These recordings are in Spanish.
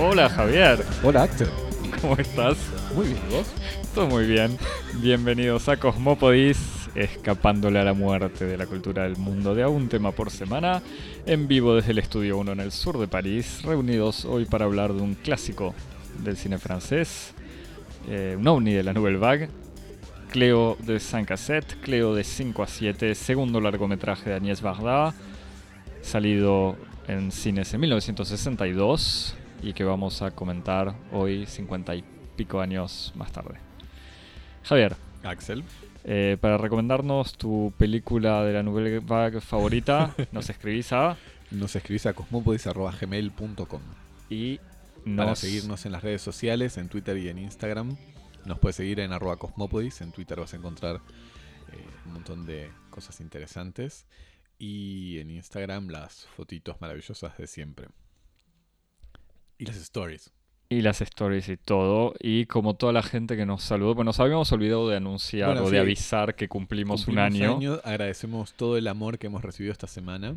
Hola Javier, Hola, Axel. ¿cómo estás? Muy bien, ¿y vos? Todo muy bien. Bienvenidos a Cosmópodis, escapándole a la muerte de la cultura del mundo de a un tema por semana, en vivo desde el Estudio 1 en el sur de París, reunidos hoy para hablar de un clásico del cine francés, eh, un ovni de la Nouvelle Vague, Cleo de 5 a 7, Cleo de 5 a 7, segundo largometraje de Agnès Varda, salido en cines en 1962 y que vamos a comentar hoy 50 y pico años más tarde. Javier, Axel. eh, para recomendarnos tu película de la Nouvelle Vague favorita, nos escribís a Nos escribís a cosmopodis.gmail.com y Para nos seguirnos en las redes sociales, en Twitter y en Instagram. Nos puedes seguir en arroba cosmopodis. En Twitter vas a encontrar eh, un montón de cosas interesantes. Y en Instagram las fotitos maravillosas de siempre. Y las stories. y las stories y todo. Y como toda la gente que nos saludó, pues nos habíamos olvidado de anunciar Bueno, o de avisar que cumplimos, Cumplimos un año. año, Agradecemos todo el amor que hemos recibido esta semana.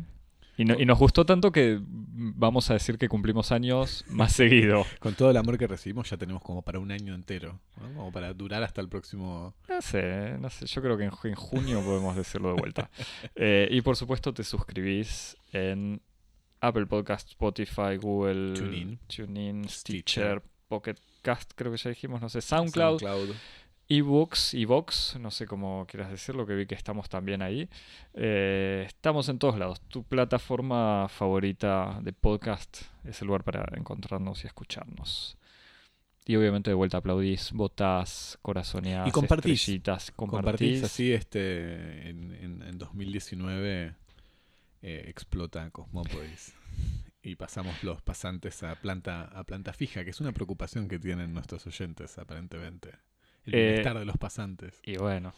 Y, no- y nos gustó tanto que vamos a decir que cumplimos años más seguido. Con todo el amor que recibimos ya tenemos como para un año entero. ¿no? Como para durar hasta el próximo... No sé, no sé. Yo creo que en junio podemos decirlo de vuelta. Eh, y por supuesto te suscribís en Apple Podcast, Spotify, Google, TuneIn. TuneIn, Stitcher. Stitcher, Pocket Cast, creo que ya dijimos, no sé, SoundCloud, SoundCloud. eBooks, eVox, no sé cómo quieras decirlo, que vi que estamos también ahí. Eh, estamos en todos lados. Tu plataforma favorita de podcast es el lugar para encontrarnos y escucharnos. Y obviamente de vuelta aplaudís, votás, corazoneás, Y compartís. Compartís compartís. así este en, en- en 2019 eh, explota Cosmópolis y pasamos los pasantes a planta a planta fija, que es una preocupación que tienen nuestros oyentes aparentemente. El Eh, bienestar de los pasantes. Y bueno,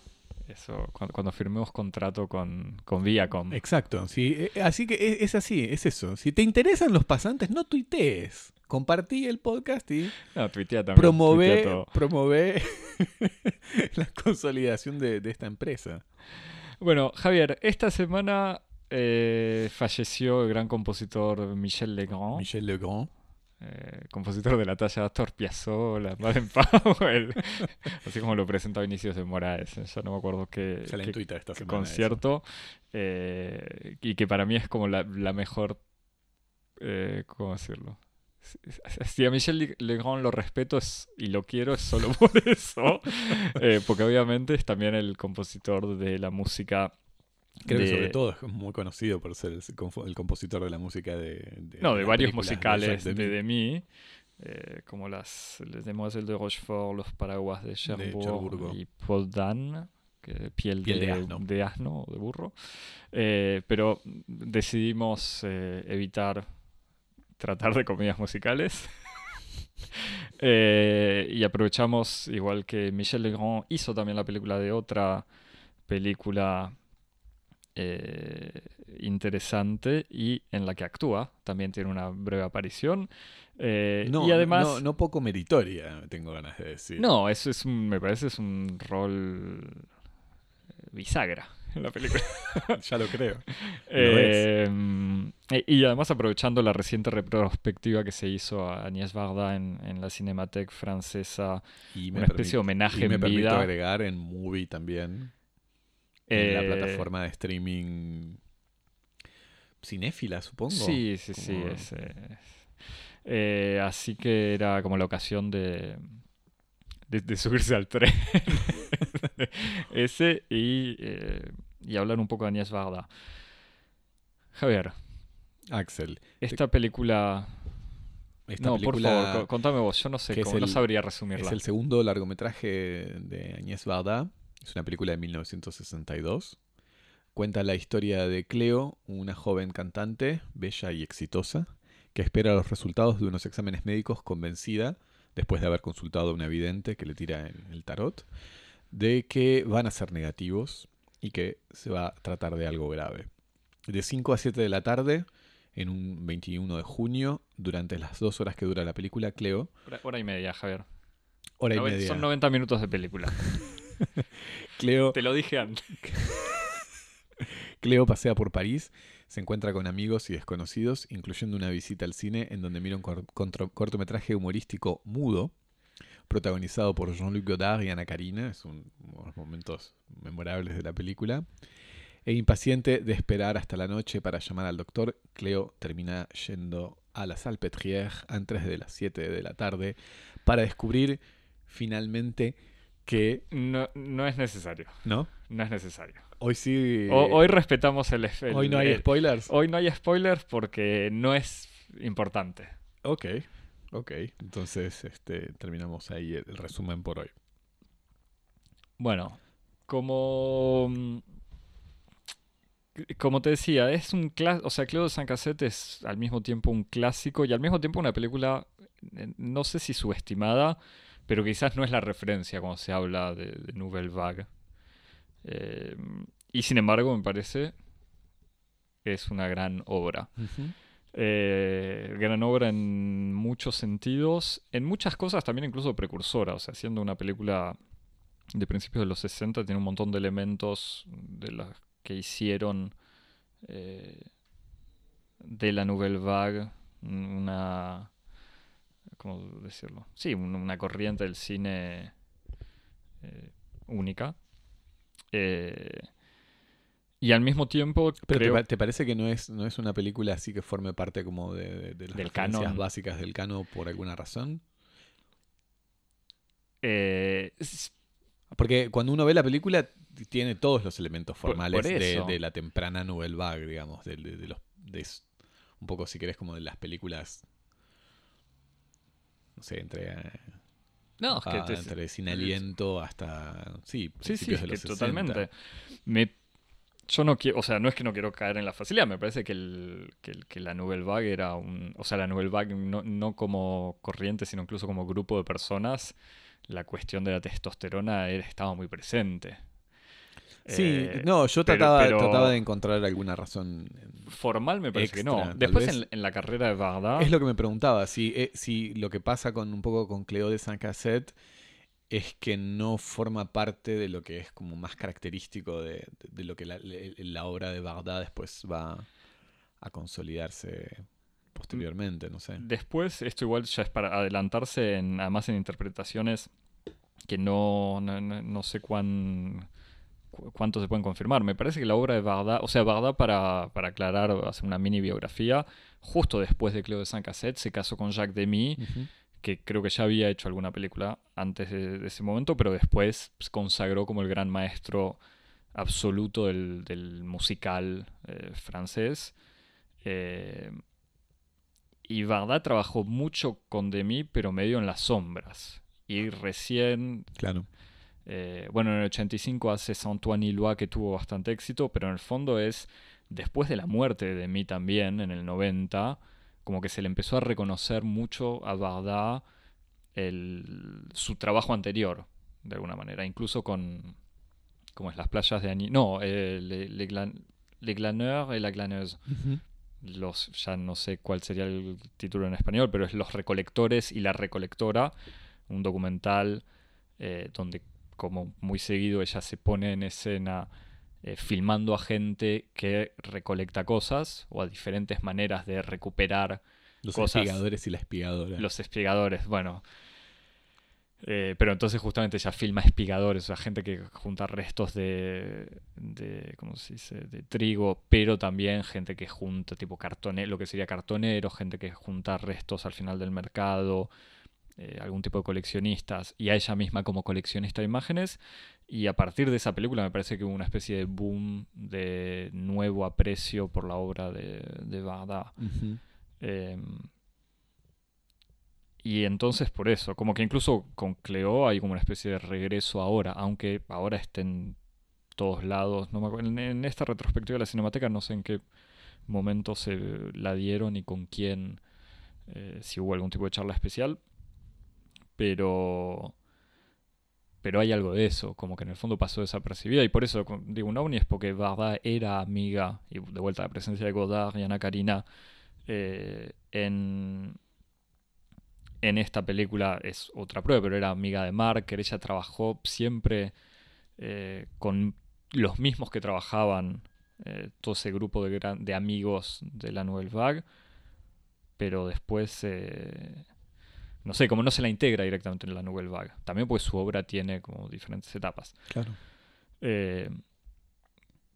eso, cuando, cuando firmemos contrato con, con Viacom. Exacto, sí, eh, así que es, es así, es eso. Si te interesan los pasantes, no tuitees. Compartí el podcast y No, tuitea también. tuitea la consolidación de, de esta empresa. Bueno, Javier, esta semana eh, falleció el gran compositor Michel Legrand, Michel Legrand. eh, compositor de la talla de Astor Piazzolla, Baden Powell, así como lo presenta Vinicius de Moraes. Ya no me acuerdo qué, concierto, eh, y que para mí es como la, la mejor, eh, ¿cómo decirlo? Si- a Michel Legrand lo respeto es- y lo quiero es solo por eso, porque obviamente es también el compositor de la música. Creo de- que sobre todo es muy conocido por ser el, compositor de la música de... de- No, de varios musicales de Demi, eh, como las Les Demoiselles de Rochefort, Los Paraguas de Cherbourg, y Paul Dan, que piel, Piel de, asno. de asno de burro. Eh, pero decidimos eh, evitar tratar de comedias musicales. Y aprovechamos, igual que Michel Legrand hizo también la película de otra película eh, interesante y en la que actúa. También tiene una breve aparición. Eh, No, y además. no, no poco meritoria, tengo ganas de decir. No, eso es un- me parece es un rol eh, bisagra en la película. ya lo creo. Eh, y además aprovechando la reciente retrospectiva que se hizo a Agnès Varda en, en la Cinemateque francesa, Y una especie de homenaje y me en permito vida. agregar en Movie también, eh, en la plataforma de streaming cinéfila, supongo. Sí, sí, sí. Es, eh, así que era como la ocasión de, de, de subirse al tren. Ese y, eh, y hablar un poco de Agnès Varda. Javier, Axel, esta película... esta no, película por favor, co- contame vos. Yo no sé, es cómo, no sabría es resumirla. el segundo largometraje de Agnès Varda. Es una película de 1962. Cuenta la historia de Cleo, una joven cantante, bella y exitosa, que espera los resultados de unos exámenes médicos convencida, después de haber consultado a una vidente que le tira el, tarot, de que van a ser negativos y que se va a tratar de algo grave. De 5 a 7 de la tarde, en un 21 de junio, durante las dos horas que dura la película, Cleo, Hora, y media, Javier. hora y media, Son 90 minutos de película. Cleo Te lo dije antes. Cleo pasea por París Se encuentra con amigos y desconocidos, incluyendo una visita al cine en donde mira un cortometraje humorístico mudo, protagonizado por Jean-Luc Godard y Ana Karina, es un- uno de los momentos memorables de la película. E impaciente de esperar hasta la noche para llamar al doctor, Cleo termina yendo a la Salpêtrière antes de las 7 de la tarde para descubrir finalmente que... No, no es necesario. ¿No? No es necesario. Hoy sí... O- hoy respetamos el, el- hoy no hay el- spoilers. Hoy no hay spoilers porque no es importante. Ok, ok. Entonces este, terminamos ahí el, el resumen por hoy. Bueno, como. mm, Como te decía, es un clásico. O sea, Cleo de San Cassette es al mismo tiempo un clásico y al mismo tiempo una película, eh, no sé si subestimada, pero quizás no es la referencia cuando se habla de, de Nouvelle Vague. Eh, y sin embargo, me parece es una gran obra. Eh, gran obra en muchos sentidos, en muchas cosas también incluso precursora, o sea, siendo una película de principios de los 60 tiene un montón de elementos de las que hicieron eh, de la Nouvelle Vague una ¿cómo decirlo? Sí, un- una corriente del cine eh, única. Eh, y al mismo tiempo Pero creo- te, pa- te parece que no es, no es una película así que forme parte como de, de- de las Del canon. básicas del canon por alguna razón? eh, Porque cuando uno ve la película tiene todos los elementos formales por de, la temprana Nouvelle Vague, digamos, de, los un poco si querés como de las películas sé, entre, eh, no, es que ah, te- entre Sin Aliento hasta sí, Sí, sí, es que los 60. totalmente. Me, yo no quiero, o sea, no es que no quiero caer en la facilidad, me parece que, el, que, el- que la Nouvelle Vague era un, o sea, la Nouvelle Vague no, no como corriente, sino incluso como grupo de personas, la cuestión de la testosterona era- estaba muy presente. Sí, Eh, no, yo trataba, pero trataba de encontrar alguna razón. Formal me parece que no. Después en, en la carrera de Varda, Es lo que me preguntaba, si, eh, si lo que pasa con un poco con Cleo de San Cassette es que no forma parte de lo que es como más característico de, de- de lo que la, obra de Bagdad después va a consolidarse posteriormente, no sé. Después, esto igual ya es para adelantarse, en, además en interpretaciones que no, no, no- no sé cuán, cu- cuánto se pueden confirmar. Me parece que la obra de Barda, o sea, Barda, para, para aclarar, hacer una mini biografía, justo después de Cleo de San Cassette se casó con Jacques Demy, que creo que ya había hecho alguna película antes de, de ese momento, pero después se consagró como el gran maestro absoluto del, del musical eh, francés. Eh, y Varda trabajó mucho con Demi, pero medio en las sombras. Y recién, Claro. Eh, bueno, en el 85 hace Saint-Antoine Ilois, que tuvo bastante éxito, pero en el fondo es después de la muerte de Demi también, en el 90, como que se le empezó a reconocer mucho a Varda el, su trabajo anterior, de alguna manera, incluso con, como es las playas de Ani, no, eh, Le, Le Glan- Le Glaneur y La Glaneuse los, ya no sé cuál sería el título en español, pero es Los Recolectores y la Recolectora, un documental eh, donde, como muy seguido, ella se pone en escena eh, filmando a gente que recolecta cosas o a diferentes maneras de recuperar Los Cosas- espigadores y la espigadora. los espigadores. Bueno. Eh, pero entonces justamente ella filma espigadores, o sea, gente que junta restos de, de, ¿cómo se dice? De trigo, pero también gente que junta tipo cartonero, lo que sería cartonero, gente que junta restos al final del mercado, eh, algún tipo de coleccionistas, y a ella misma como coleccionista de imágenes. Y a partir de esa película me parece que hubo una especie de boom de nuevo aprecio por la obra de, de. Ujú. Eh, y entonces por eso, como que incluso con Cleo hay como una especie de regreso ahora, aunque ahora esté en todos lados. No me acuerdo- en, en esta retrospectiva de la Cinemateca no sé en qué momento se la dieron y con quién, eh, si hubo algún tipo de charla especial, pero... Pero hay algo de eso, como que en el fondo pasó desapercibida y por eso digo un ovni es porque Varda era amiga, y de vuelta la presencia de Godard y Ana Karina eh, en, en esta película es otra prueba, pero era amiga de Marker. Ella trabajó siempre eh, con los mismos que trabajaban eh, todo ese grupo de, de amigos de la Nouvelle Vague, pero después, no sé, como no se la integra directamente en la Nouvelle Vague. También pues su obra tiene como diferentes etapas. Claro. Eh,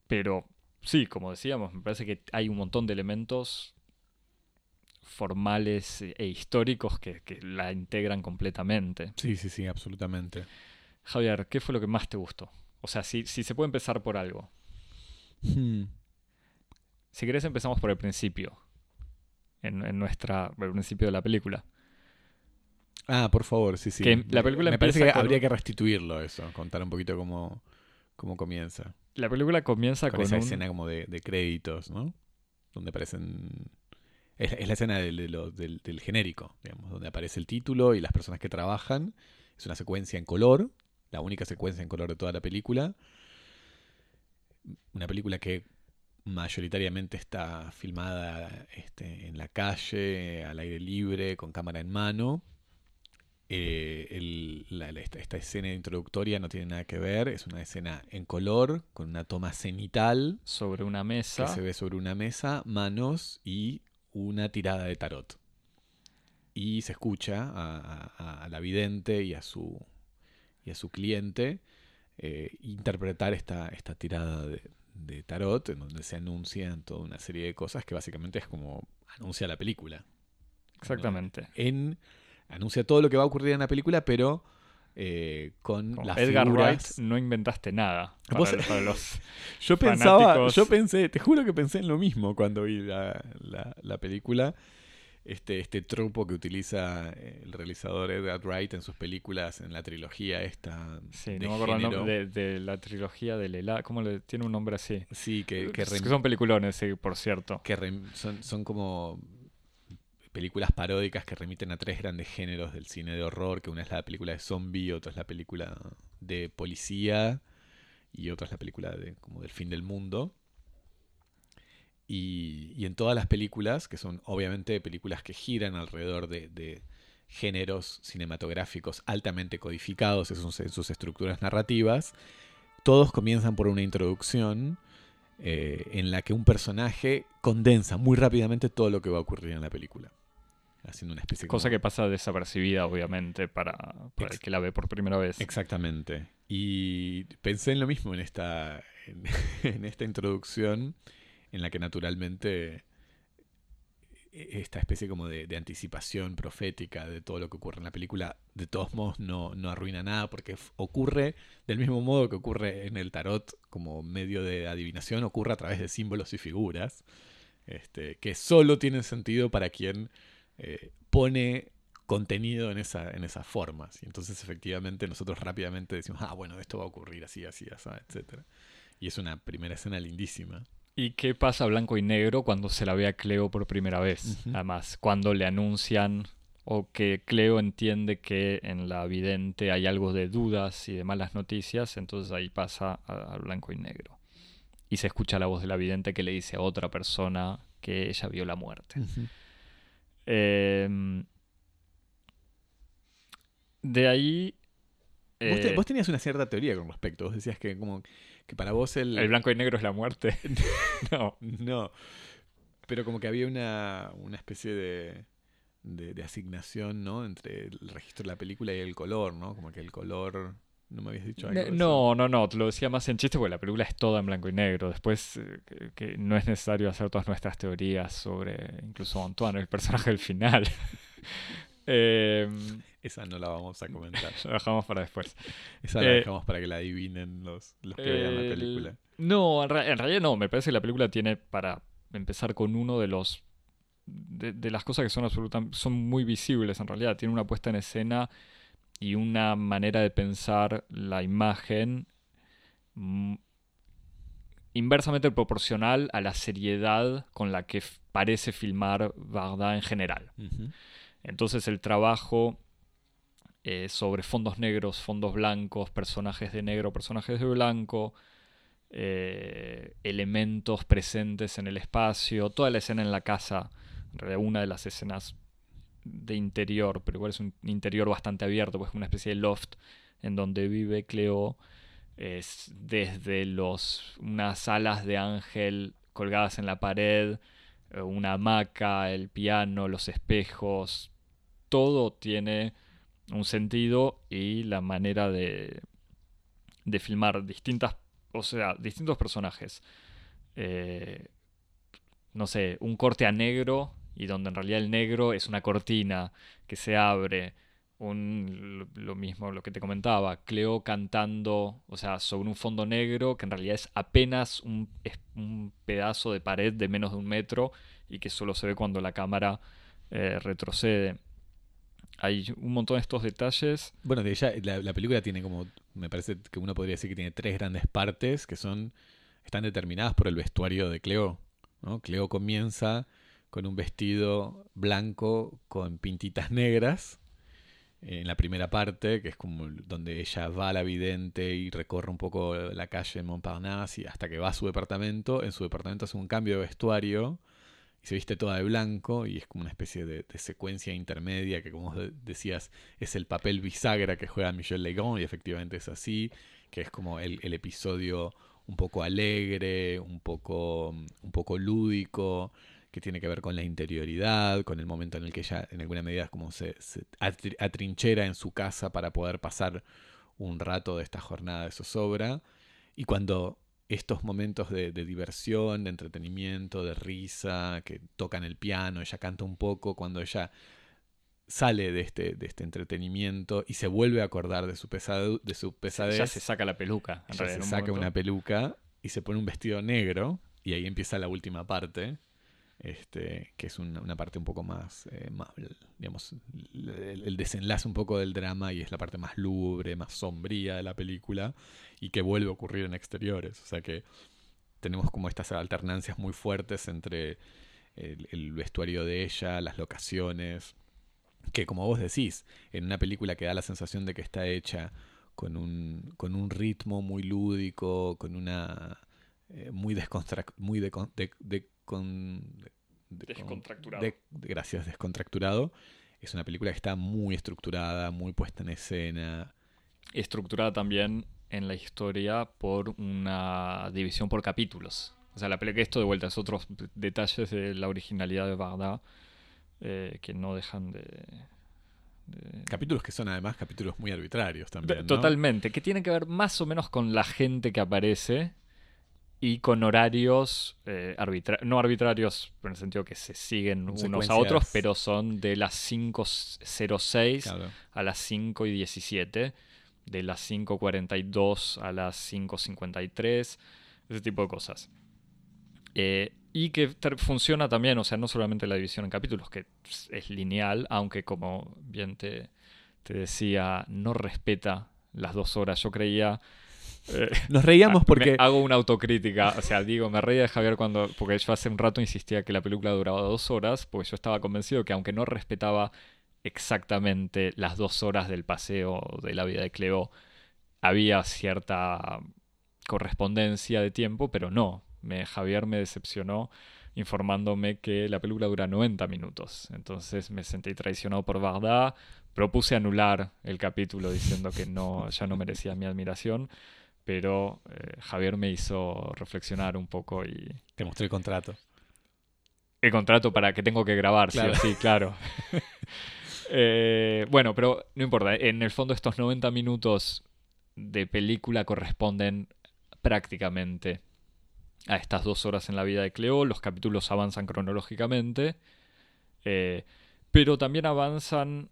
pero sí, como decíamos, me parece que hay un montón de elementos formales e históricos que, que la integran completamente. Sí, sí, sí, absolutamente. Javier, ¿qué fue lo que más te gustó? O sea, si, si se puede empezar por algo. Hmm. Si querés empezamos por el principio. En, en nuestra. por el principio de la película. Ah, por favor, sí, sí. Que la película Me parece que con habría que restituirlo eso, contar un poquito cómo, cómo comienza. La película comienza Con con, esa un. escena como de, de créditos, ¿no? Donde aparecen... Es, es la escena del- del genérico, digamos, donde aparece el título y las personas que trabajan. Es una secuencia en color, la única secuencia en color de toda la película. Una película que mayoritariamente está filmada este, en la calle, al aire libre, con cámara en mano. Eh, el- la- la- esta, esta escena introductoria no tiene nada que ver, es una escena en color, con una toma cenital sobre una que mesa. se ve sobre una mesa, manos y una tirada de tarot. Y se escucha a, a- a la vidente y a su, y a su cliente eh, interpretar esta, esta tirada de, de tarot, en donde se anuncian toda una serie de cosas que básicamente es como anuncia la película. Exactamente. En, anuncia todo lo que va a ocurrir en la película, pero eh, con Con las Edgar figuras... Wright no inventaste nada. Para, Vos- para los, Yo pensaba, fanáticos. yo pensé, te juro que pensé en lo mismo cuando vi la, la- la película. Este, este truco que utiliza eh, el realizador Edgar Wright en sus películas, en la trilogía esta sí, de no me acuerdo el nombre de, de la trilogía del helado. ¿Cómo le tiene un nombre así? Sí, que, que, que son peliculones, sí, por cierto. que son, son como películas paródicas que remiten a tres grandes géneros del cine de horror, que una es la película de zombie, otra es la película de policía y otra es la película de, como del fin del mundo. Y, en todas las películas, que son obviamente películas que giran alrededor de, géneros cinematográficos altamente codificados en sus, en sus estructuras narrativas, todos comienzan por una introducción eh, en la que un personaje condensa muy rápidamente todo lo que va a ocurrir en la película. Haciendo una especie Cosa como- que pasa desapercibida, obviamente, para, para el que la ve por primera vez. Exactamente. Y pensé en lo mismo en esta, en, en esta introducción, en la que naturalmente e- esta especie como de, de anticipación profética de todo lo que ocurre en la película, de todos modos no, no arruina nada, porque ocurre del mismo modo que ocurre en el tarot como medio de adivinación, ocurre a través de símbolos y figuras, este, que solo tienen sentido para quien eh, pone contenido en, esa, en esas formas. Y entonces efectivamente nosotros rápidamente decimos, ah, bueno, esto va a ocurrir así, así, así, etc. Y es una primera escena lindísima. ¿Y qué pasa blanco y negro cuando se la ve a Cleo por primera vez? Ujú. Además, cuando le anuncian o que Cleo entiende que en la vidente hay algo de dudas y de malas noticias, entonces ahí pasa a, a blanco y negro. Y se escucha la voz de la vidente que le dice a otra persona que ella vio la muerte. Em, de ahí... Vos, te- eh, vos tenías una cierta teoría con respecto. Vos decías que como que para vos el... ¿El blanco y negro es la muerte? no. No. Pero como que había una, una especie de, de, de asignación, ¿no? Entre el registro de la película y el color, ¿no? Como que el color... ¿No me habías dicho algo? No, no, no, te lo decía más en chiste porque la película es toda en blanco y negro. Después, eh, que, que no es necesario hacer todas nuestras teorías sobre incluso Antoine, el personaje del final. eh, Esa no la vamos a comentar. lo dejamos para después. Esa la Eh, dejamos para que la adivinen los, los que vean la El- película. No, en, en realidad no. Me parece que la película tiene, para empezar con uno de los. de, de las cosas que son absolutamente. son muy visibles en realidad. Tiene una puesta en escena y una manera de pensar la imagen mm, inversamente proporcional a la seriedad con la que parece filmar Varda en general. Entonces el trabajo eh, sobre fondos negros, fondos blancos, personajes de negro, personajes de blanco, eh, elementos presentes en el espacio, toda la escena en la casa, una de las escenas de interior, pero igual es un interior bastante abierto, pues una especie de loft en donde vive Cleo, es desde los, unas alas de ángel colgadas en la pared, eh, una hamaca, el piano, los espejos, todo tiene un sentido y la manera de, de filmar distintas, o sea, distintos personajes. Eh, no sé, un corte a negro y donde en realidad el negro es una cortina que se abre. Un, lo mismo, lo que te comentaba, Cleo cantando, o sea, sobre un fondo negro que en realidad es apenas un, un pedazo de pared de menos de un metro y que solo se ve cuando la cámara eh, retrocede. Hay un montón de estos detalles. Bueno, de ella, la, la, película tiene como, me parece que uno podría decir que tiene tres grandes partes que son, están determinadas por el vestuario de Cleo. ¿no? Cleo comienza con un vestido blanco con pintitas negras en la primera parte, que es como donde ella va a la vidente y recorre un poco la calle Montparnasse y hasta que va a su departamento. En su departamento hace un cambio de vestuario y se viste toda de blanco y es como una especie de, secuencia intermedia que como decías es el papel bisagra que juega Michel Legrand y efectivamente es así, que es como el, el episodio un poco alegre, un poco, un poco lúdico, que tiene que ver con la interioridad, con el momento en el que ella en alguna medida como se, atrinchera en su casa para poder pasar un rato de esta jornada de zozobra. Y cuando estos momentos de, diversión, de entretenimiento, de risa, que tocan el piano, ella canta un poco, cuando ella sale de este, de este entretenimiento y se vuelve a acordar de su, de su pesadez. Ya se saca la peluca. En se saca una peluca y se pone un vestido negro y ahí empieza la última parte este, que es una, parte un poco más, eh, digamos, el, desenlace un poco del drama y es la parte más lúgubre, más sombría de la película y que vuelve a ocurrir en exteriores. O sea que tenemos como estas alternancias muy fuertes entre el, vestuario de ella, las locaciones, que como vos decís, en una película que da la sensación de que está hecha con un, con un ritmo muy lúdico, con una... Eh, muy, muy de, con, descontracturado. gracias, descontracturado. Es una película que está muy estructurada, muy puesta en escena. Estructurada también en la historia por una división por capítulos. O sea, la película, esto de vuelta es otros detalles de la originalidad de Bagdad eh, que no dejan de, Capítulos que son además capítulos muy arbitrarios también. Totalmente, que tienen que ver más o menos con la gente que aparece y con horarios eh, no arbitrarios, en el sentido que se siguen unos a otros, pero son de las 5.06 a las 5.17, de las 5.42 a las 5.53, ese tipo de cosas. Eh, y que funciona también, o sea, no solamente la división en capítulos, que es lineal, aunque como bien te, te decía, no respeta las dos horas. Yo creía eh, Nos reíamos porque... hago una autocrítica, o sea, digo, me reía de Javier cuando, porque yo hace un rato insistía que la película duraba dos horas, porque yo estaba convencido que aunque no respetaba exactamente las dos horas del paseo de la vida de Cleo, había cierta correspondencia de tiempo, pero no. Me, Javier me decepcionó informándome que la película dura 90 minutos. Entonces me sentí traicionado por Bardá, propuse anular el capítulo diciendo que no, ya no merecía mi admiración pero eh, Javier me hizo reflexionar un poco y... Te mostré el contrato. El contrato para que tengo que grabar, sí sí, claro. Eh, bueno, pero no importa, en el fondo estos 90 minutos de película corresponden prácticamente a estas dos horas en la vida de Cleo, los capítulos avanzan cronológicamente, eh, pero también avanzan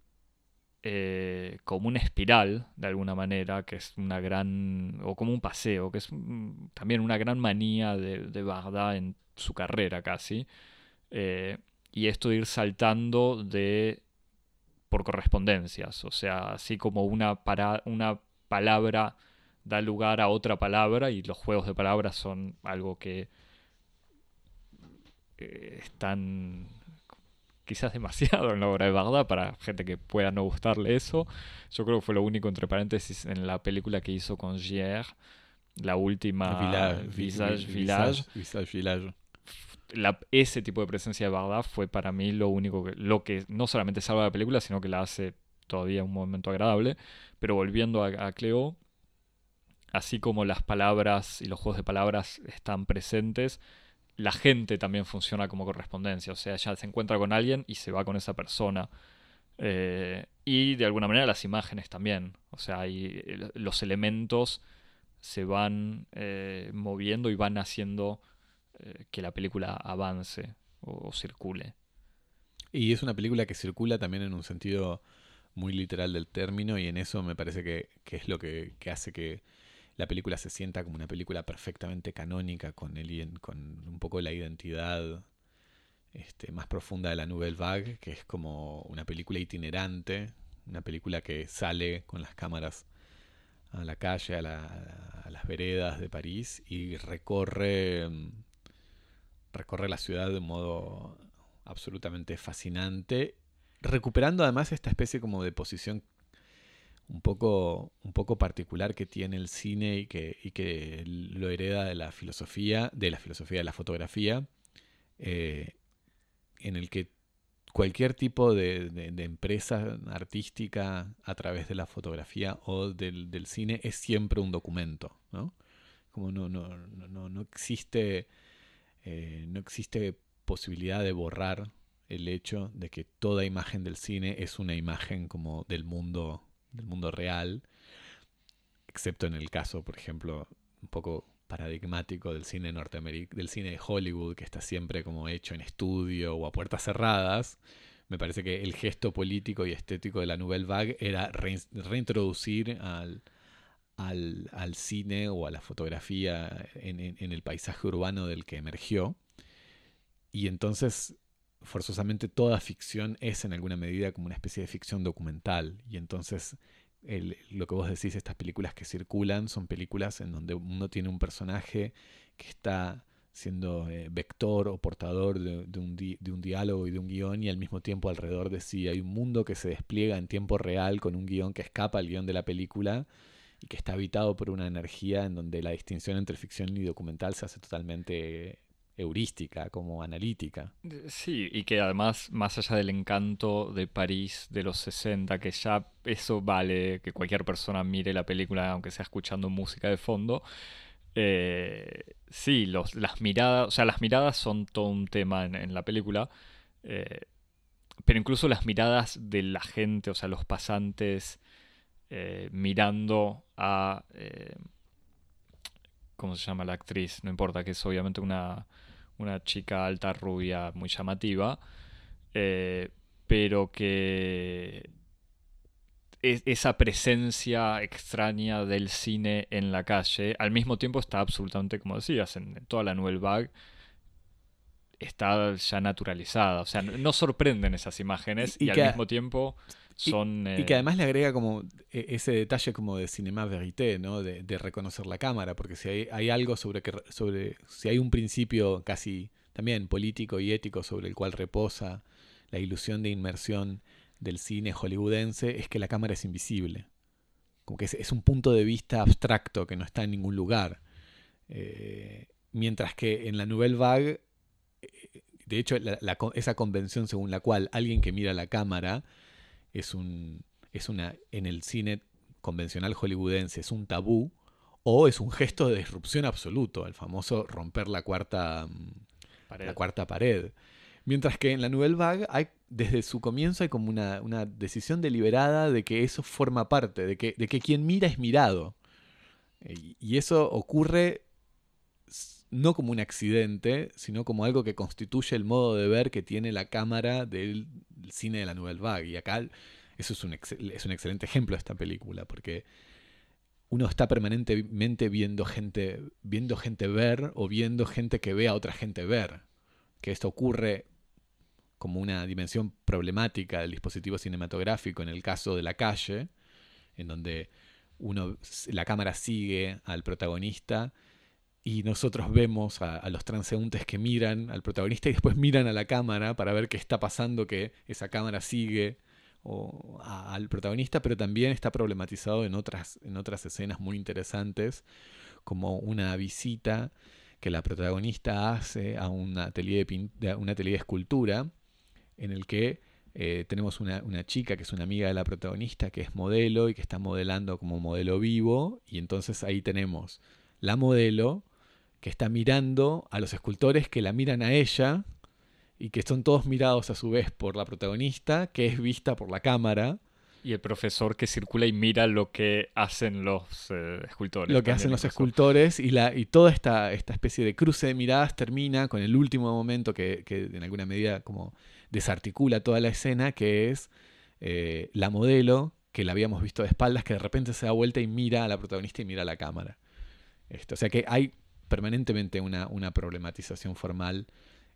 eh, como una espiral, de alguna manera, que es una gran, o como un paseo, que es también una gran manía de, de en su carrera casi. Eh, y esto de ir saltando de por correspondencias, o sea, así como una, para, una palabra da lugar a otra palabra y los juegos de palabras son algo que eh, están quizás demasiado en la obra de Bagdad para gente que pueda no gustarle eso. Yo creo que fue lo único, entre paréntesis, en la película que hizo con Gier, la última Visage, Village. Village. ese tipo de presencia de Bagdad fue para mí lo único que, lo que no solamente salva la película, sino que la hace todavía un momento agradable. Pero volviendo a, Cleo, así como las palabras y los juegos de palabras están presentes, la gente también funciona como correspondencia. O sea, ella se encuentra con alguien y se va con esa persona. Eh, y de alguna manera las imágenes también. O sea, eh, los elementos se van eh, moviendo y van haciendo que la película avance o, circule. Y es una película que circula también en un sentido muy literal del término y en eso me parece que, es lo que, hace que la película se sienta como una película perfectamente canónica con, el, con un poco la identidad este, más profunda de la Nouvelle Vague, que es como una película itinerante, una película que sale con las cámaras a la calle, a, las veredas de París y recorre, recorre la ciudad de un modo absolutamente fascinante, recuperando además esta especie como de posición un poco, un poco particular que tiene el cine y que, y que lo hereda de la filosofía, de la filosofía de la fotografía, eh, en el que cualquier tipo de, empresa artística a través de la fotografía o del, cine es siempre un documento, ¿no? Como no, no, no, no existe, eh, no existe posibilidad de borrar el hecho de que toda imagen del cine es una imagen como del mundo, del mundo real, excepto en el caso, por ejemplo, un poco paradigmático del cine norteamericano, del cine de Hollywood, que está siempre como hecho en estudio o a puertas cerradas. Me parece que el gesto político y estético de la Nouvelle Vague era reintroducir al, al, cine o a la fotografía en, el paisaje urbano del que emergió. Y entonces, forzosamente, toda ficción es en alguna medida como una especie de ficción documental. Y entonces lo que vos decís, estas películas que circulan, son películas en donde uno tiene un personaje que está siendo eh, vector o portador de, un de, un diálogo y de un guion y al mismo tiempo alrededor de sí hay un mundo que se despliega en tiempo real con un guion que escapa al guion de la película y que está habitado por una energía en donde la distinción entre ficción y documental se hace totalmente heurística, como analítica. Sí, y que además, más allá del encanto de París de los 60, que ya eso vale que cualquier persona mire la película, aunque sea escuchando música de fondo, eh, sí, los, las miradas, o sea, las miradas son todo un tema en, la película, eh, pero incluso las miradas de la gente, o sea, los pasantes eh, mirando a... ¿Cómo se llama la actriz? No importa, que es obviamente una, una chica alta, rubia, muy llamativa, eh, pero que esa presencia extraña del cine en la calle, al mismo tiempo está absolutamente, como decías, en, toda la Nouvelle Vague, está ya naturalizada. O sea, no, sorprenden esas imágenes y, al mismo tiempo son... Y, que eh, además le agrega como e, ese detalle como de cinema verité, ¿no? De, reconocer la cámara, porque si hay, algo sobre que... sobre Si hay un principio casi también político y ético sobre el cual reposa la ilusión de inmersión del cine hollywoodense, es que la cámara es invisible. Como que es, un punto de vista abstracto que no está en ningún lugar. Eh, mientras que en la Nouvelle Vague de hecho, esa convención según la cual alguien que mira la cámara es un. es una. en el cine convencional hollywoodense es un tabú. O es un gesto de disrupción absoluto, el famoso romper la cuarta pared. la cuarta pared. Mientras que en la Nouvelle Vague hay, desde su comienzo hay como una, una, decisión deliberada de que eso forma parte, de que, de que quien mira es mirado. Y eso ocurre no como un accidente, sino como algo que constituye el modo de ver que tiene la cámara del cine de la Nouvelle Vague. Y acá eso es un, es un excelente ejemplo de esta película, porque uno está permanentemente viendo gente, viendo gente ver o viendo gente que ve a otra gente ver. Que esto ocurre como una dimensión problemática del dispositivo cinematográfico en el caso de la calle, en donde uno, la cámara sigue al protagonista y nosotros vemos a, los transeúntes que miran al protagonista y después miran a la cámara para ver qué está pasando, que esa cámara sigue al protagonista, pero también está problematizado en otras, en otras escenas muy interesantes, como una visita que la protagonista hace a un atelier de, un atelier escultura, en el que eh, tenemos una, una, chica que es una amiga de la protagonista que es modelo y que está modelando como modelo vivo. Y entonces ahí tenemos la modelo que está mirando a los escultores que la miran a ella y que son todos mirados a su vez por la protagonista, que es vista por la cámara. Y el profesor que circula y mira lo que hacen los eh, escultores. Lo que hacen los escultores y, la, y toda esta, esta especie de cruce de miradas termina con el último momento que, que en alguna medida como desarticula toda la escena, que es eh, la modelo que la habíamos visto de espaldas, que de repente se da vuelta y mira a la protagonista y mira a la cámara. Esto, o sea que hay permanentemente una, una problematización formal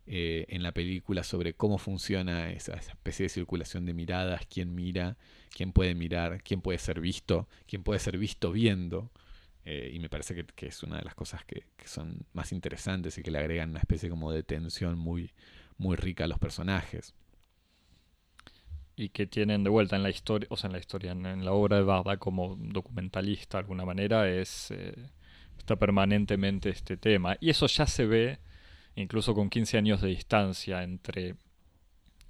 eh, en la película sobre cómo funciona esa, especie de circulación de miradas, quién mira, quién puede mirar, quién puede ser visto, quién puede ser visto viendo. Eh, y me parece que, es una de las cosas que, son más interesantes y que le agregan una especie como de tensión muy, muy rica a los personajes. Y que tienen de vuelta en la historia, o sea, en la historia, en, la obra de Barda como documentalista de alguna manera, es eh, está permanentemente este tema. Y eso ya se ve incluso con 15 años de distancia entre,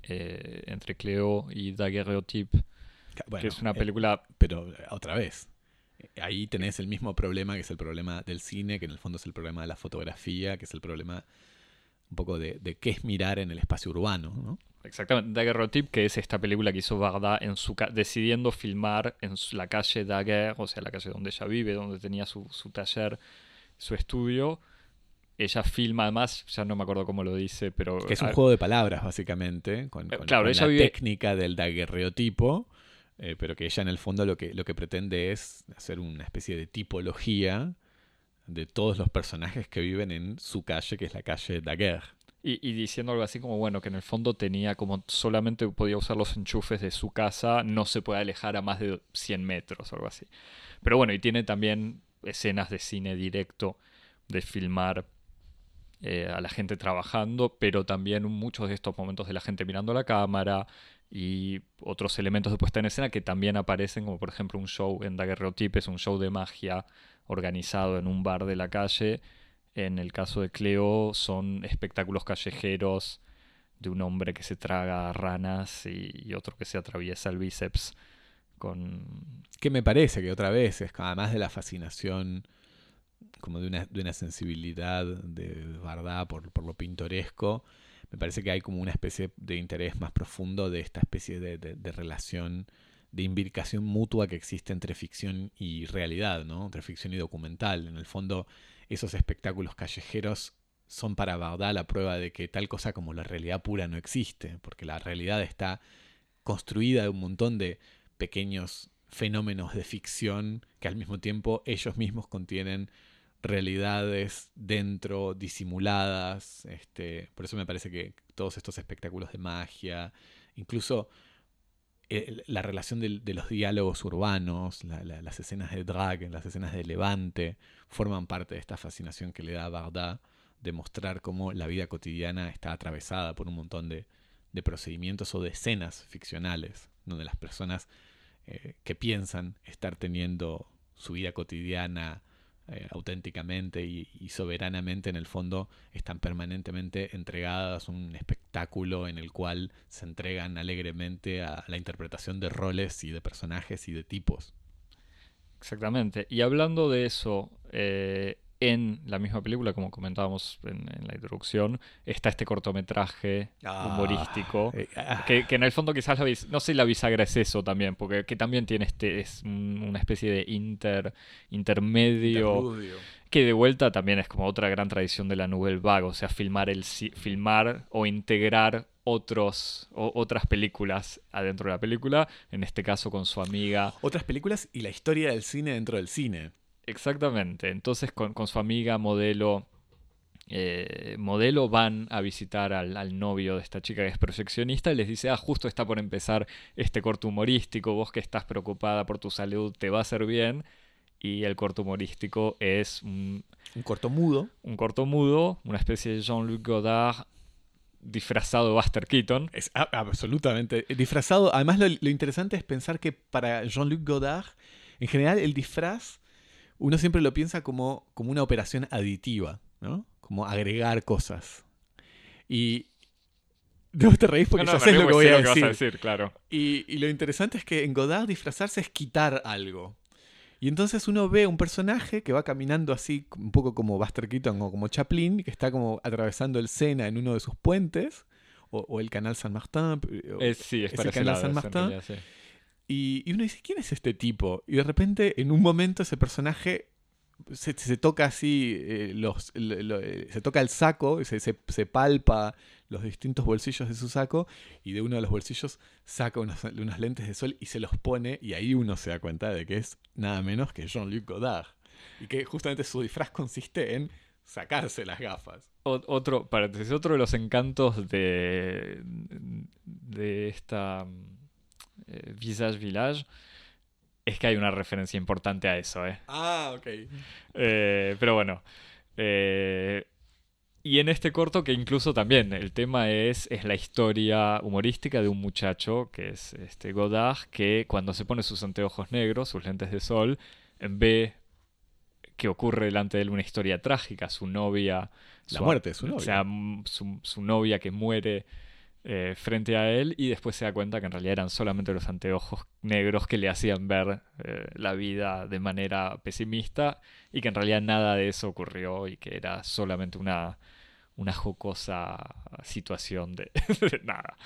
eh, entre Cleo y Daguerreotype, que es una eh, película... pero eh, otra vez, ahí tenés el mismo problema que es el problema del cine, que en el fondo es el problema de la fotografía, que es el problema un poco de, qué es mirar en el espacio urbano, ¿no? Exactamente, Daguerreotype, que es esta película que hizo Varda en su decidiendo filmar en la calle Daguerre, o sea, la calle donde ella vive, donde tenía su, su taller, su estudio, ella filma además, ya no me acuerdo cómo lo dice, pero... Que es un juego de palabras, básicamente, con, claro, ella la técnica del daguerreotipo, eh, pero que ella en el fondo lo que, lo que pretende es hacer una especie de tipología de todos los personajes que viven en su calle, que es la calle Daguerre. Y, diciendo algo así como, bueno, que en el fondo tenía como solamente podía usar los enchufes de su casa, no se puede alejar a más de 100 metros o algo así. Pero bueno, y tiene también escenas de cine directo, de filmar eh, a la gente trabajando, pero también muchos de estos momentos de la gente mirando la cámara y otros elementos de puesta en escena que también aparecen, como por ejemplo un show en Daguerreotypes, un show de magia organizado en un bar de la calle. En el caso de Cleo son espectáculos callejeros de un hombre que se traga ranas y, otro que se atraviesa el bíceps con... Que me parece que otra vez es además de la fascinación como de una, de una sensibilidad de verdad por, por, lo pintoresco, me parece que hay como una especie de interés más profundo de esta especie de, de, relación, de imbricación mutua que existe entre ficción y realidad, ¿no? entre ficción y documental. En el fondo, esos espectáculos callejeros son para verdad la prueba de que tal cosa como la realidad pura no existe, porque la realidad está construida de un montón de pequeños fenómenos de ficción que al mismo tiempo ellos mismos contienen realidades dentro, disimuladas. Este, por eso me parece que todos estos espectáculos de magia, incluso la relación de, los diálogos urbanos, las escenas de drag, las escenas de levante, forman parte de esta fascinación que le da a Bagdad de mostrar cómo la vida cotidiana está atravesada por un montón de, procedimientos o de escenas ficcionales, donde las personas eh, que piensan estar teniendo su vida cotidiana eh, auténticamente y, soberanamente en el fondo están permanentemente entregadas a un espectáculo en el cual se entregan alegremente a la interpretación de roles y de personajes y de tipos. Exactamente. Y hablando de eso, eh, en la misma película, como comentábamos en, la introducción, está este cortometraje ah, humorístico, eh, ah. que, en el fondo quizás, la no sé, la bisagra es eso también, porque que también tiene este, es una especie de inter, intermedio, que de vuelta también es como otra gran tradición de la Nouvelle Vague, o sea, filmar, el, filmar o integrar otros, otras películas adentro de la película, en este caso con su amiga. Otras películas y la historia del cine dentro del cine. Exactamente. Entonces con, su amiga modelo, eh, modelo van a visitar al, novio de esta chica que es proyeccionista y les dice, ah, justo está por empezar este corto humorístico, vos que estás preocupada por tu salud, te va a hacer bien. Y el corto humorístico es un, un corto mudo. Un corto mudo, una especie de Jean-Luc Godard disfrazado de Buster Keaton. Es absolutamente disfrazado. Además, lo, lo, interesante es pensar que para Jean-Luc Godard, en general, el disfraz uno siempre lo piensa como, como una operación aditiva, ¿no? Como agregar cosas. Y No te reís porque No, lo que voy a lo que decir. vas a decir, claro. Y, y lo interesante es que en Godard disfrazarse es quitar algo. Y entonces uno ve un personaje que va caminando así, un poco como Buster Keaton o como Chaplin, que está como atravesando el Sena en uno de sus puentes, o, o el canal San Martín. o- Es, sí, es es el canal lado, San Martín. realidad, sí. Y, uno dice, ¿quién es este tipo? Y de repente, en un momento, ese personaje se, toca así, eh, los, lo- lo- eh, se toca el saco, se, se, se palpa los distintos bolsillos de su saco, y de uno de los bolsillos saca unas, unas lentes de sol y se los pone, y ahí uno se da cuenta de que es nada menos que Jean-Luc Godard. Y que justamente su disfraz consiste en sacarse las gafas. Otro, paréntesis, otro de los encantos de, de esta mm, eh, Visage Village es que hay una referencia importante a eso, ¿eh? Ah, ok. Eh, pero bueno. eh, y en este corto que incluso también el tema es, es la historia humorística de un muchacho que es este Godard que cuando se pone sus anteojos negros, sus lentes de sol, ve que ocurre delante de él una historia trágica, su novia... La su- muerte de su O novia. sea, m- su, su novia que muere eh, frente a él y después se da cuenta que en realidad eran solamente los anteojos negros que le hacían ver eh, la vida de manera pesimista y que en realidad nada de eso ocurrió y que era solamente una, una jocosa situación de, de nada.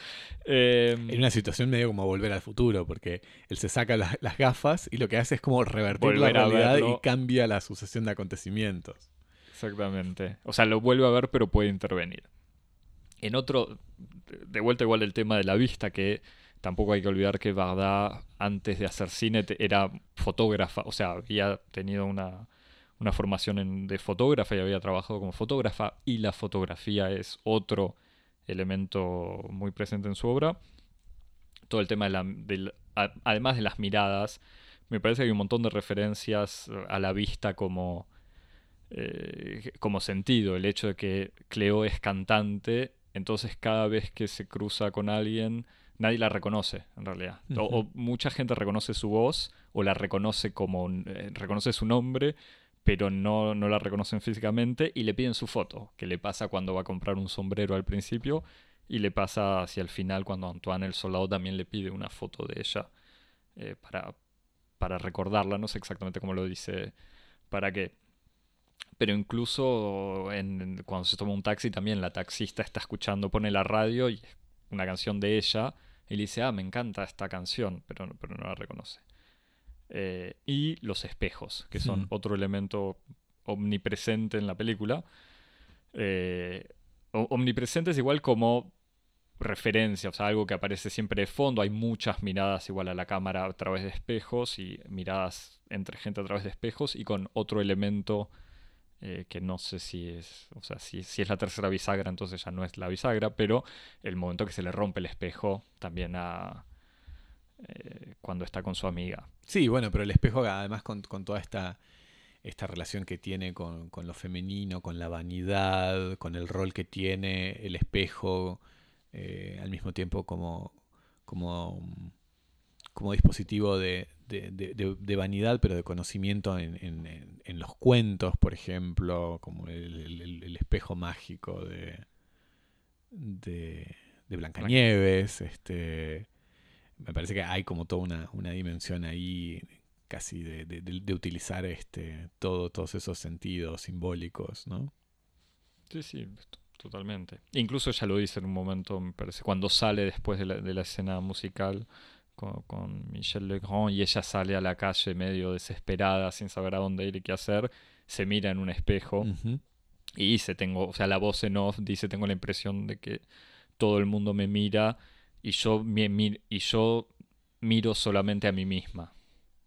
Em, En una situación medio como volver al futuro, porque él se saca las, las gafas y lo que hace es como revertir la realidad y cambia la sucesión de acontecimientos. Exactamente. O sea, lo vuelve a ver, pero puede intervenir. En otro, de vuelta igual el tema de la vista, que tampoco hay que olvidar que Bardá, antes de hacer cine, era fotógrafa, o sea, había tenido una, una formación de fotógrafa y había trabajado como fotógrafa, y la fotografía es otro elemento muy presente en su obra. Todo el tema de la, además de las miradas, me parece que hay un montón de referencias a la vista como eh, como sentido, el hecho de que Cleo es cantante, entonces cada vez que se cruza con alguien, nadie la reconoce, en realidad. O- mucha gente reconoce su voz, o la reconoce como, eh, reconoce su nombre, pero no, no la reconocen físicamente, y le piden su foto, que le pasa cuando va a comprar un sombrero al principio, y le pasa hacia el final cuando Antoine el soldado también le pide una foto de ella eh, para, para recordarla, no sé exactamente cómo lo dice, para qué. Pero incluso en- cuando se toma un taxi también la taxista está escuchando, pone la radio y una canción de ella y le dice, ah, me encanta esta canción, pero, no- pero no la reconoce. Eh, y los espejos, que son Hmm. otro elemento omnipresente en la película. Eh, omnipresente es igual como referencia, o sea, algo que aparece siempre de fondo. Hay muchas miradas igual a la cámara a través de espejos y miradas entre gente a través de espejos y con otro elemento eh, que no sé si es, o sea, si, si es la tercera bisagra, entonces ya no es la bisagra, pero el momento que se le rompe el espejo también a eh, cuando está con su amiga. Sí, bueno, pero el espejo además con, con toda esta, esta relación que tiene con, con lo femenino, con la vanidad, con el rol que tiene el espejo, eh, al mismo tiempo como, como, como dispositivo de, de- de- vanidad, pero de conocimiento en, en- en- los cuentos, por ejemplo, como el, el- espejo mágico de, de, de Blancanieves, este me parece que hay como toda una, una dimensión ahí casi de, de- de- de utilizar este todo, todos esos sentidos simbólicos, ¿no? Sí, sí, totalmente. Incluso ella lo dice en un momento, me parece, cuando sale después de la, de la escena musical con, con Michel Legrand y ella sale a la calle medio desesperada, sin saber a dónde ir y qué hacer, se mira en un espejo y dice, tengo, o sea, la voz en off dice, tengo la impresión de que todo el mundo me mira y yo, mi- mi- y yo miro solamente a mí misma.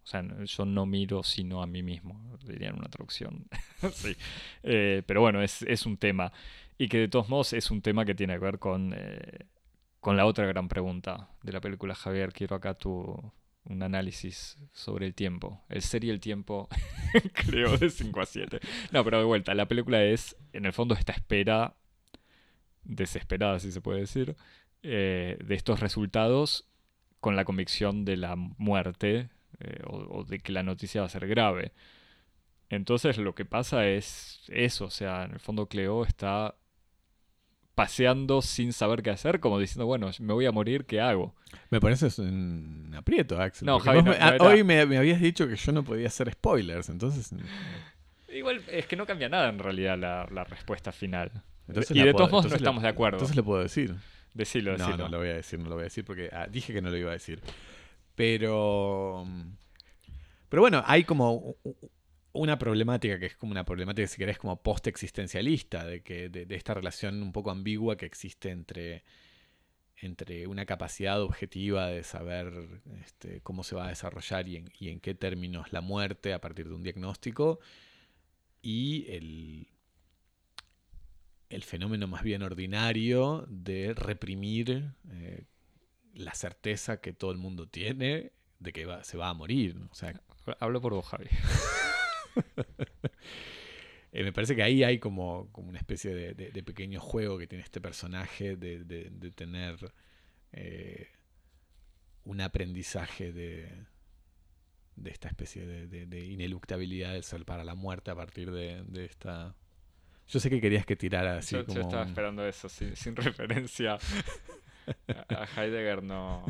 O sea, yo no miro sino a mí mismo, diría en una traducción. sí. Eh, pero bueno, es, es un tema. Y que de todos modos es un tema que tiene que ver con, eh, con la otra gran pregunta de la película Javier. Quiero acá tu, un análisis sobre el tiempo. El ser y el tiempo, creo, de 5 a 7. No, pero de vuelta, la película es, en el fondo, esta espera desesperada, si se puede decir, eh, de estos resultados con la convicción de la muerte eh, o, o de que la noticia va a ser grave. Entonces lo que pasa es eso, o sea, en el fondo Cleo está paseando sin saber qué hacer, como diciendo, bueno, me voy a morir, ¿qué hago? Me pones un aprieto, Axel. No, Javi, no, me- no ah, hoy me, me habías dicho que yo no podía hacer spoilers, entonces... Igual es que no cambia nada en realidad la, la respuesta final. entonces y de puedo- todos modos no la- estamos de acuerdo. Entonces lo puedo decir. Decilo, No, decilo. no lo voy a decir, no lo voy a decir porque ah, dije que no lo iba a decir. Pero. Pero bueno, hay como una problemática que es como una problemática, si querés, como post-existencialista, de, que, de, de esta relación un poco ambigua que existe entre, entre una capacidad objetiva de saber este, cómo se va a desarrollar y en, y en qué términos la muerte a partir de un diagnóstico y el, el fenómeno más bien ordinario de reprimir eh, la certeza que todo el mundo tiene de que va- se va a morir. ¿no? O sea, Hablo por vos, Javi. eh, me parece que ahí hay como, como una especie de, de- de pequeño juego que tiene este personaje de, tener eh, un aprendizaje de, de esta especie de, ineluctabilidad del ser para la muerte a partir de, esta... Yo sé que querías que tirara así yo, estaba un- esperando eso, sin, sin referencia a, a Heidegger. No,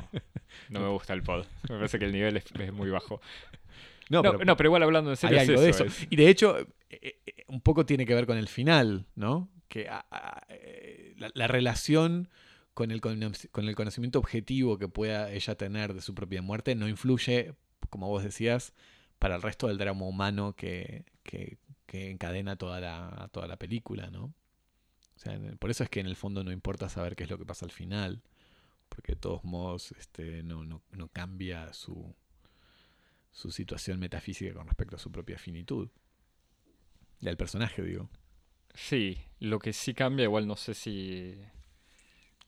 no me gusta el pod. Me parece que el nivel es, es muy bajo. No, no, pero, igual hablando en Hay serio, es algo de eso. es- Y de hecho, eh, eh, un poco tiene que ver con el final, ¿no? Que ah, ah, eh, la, la relación con el, con el conocimiento objetivo que pueda ella tener de su propia muerte no influye, como vos decías, para el resto del drama humano que, que- que encadena toda la, toda la película, ¿no? O sea, por eso es que en el fondo no importa saber qué es lo que pasa al final, porque de todos modos este, no, no, no cambia su, su situación metafísica con respecto a su propia finitud. Y al personaje, digo. Sí, lo que sí cambia, igual no sé si...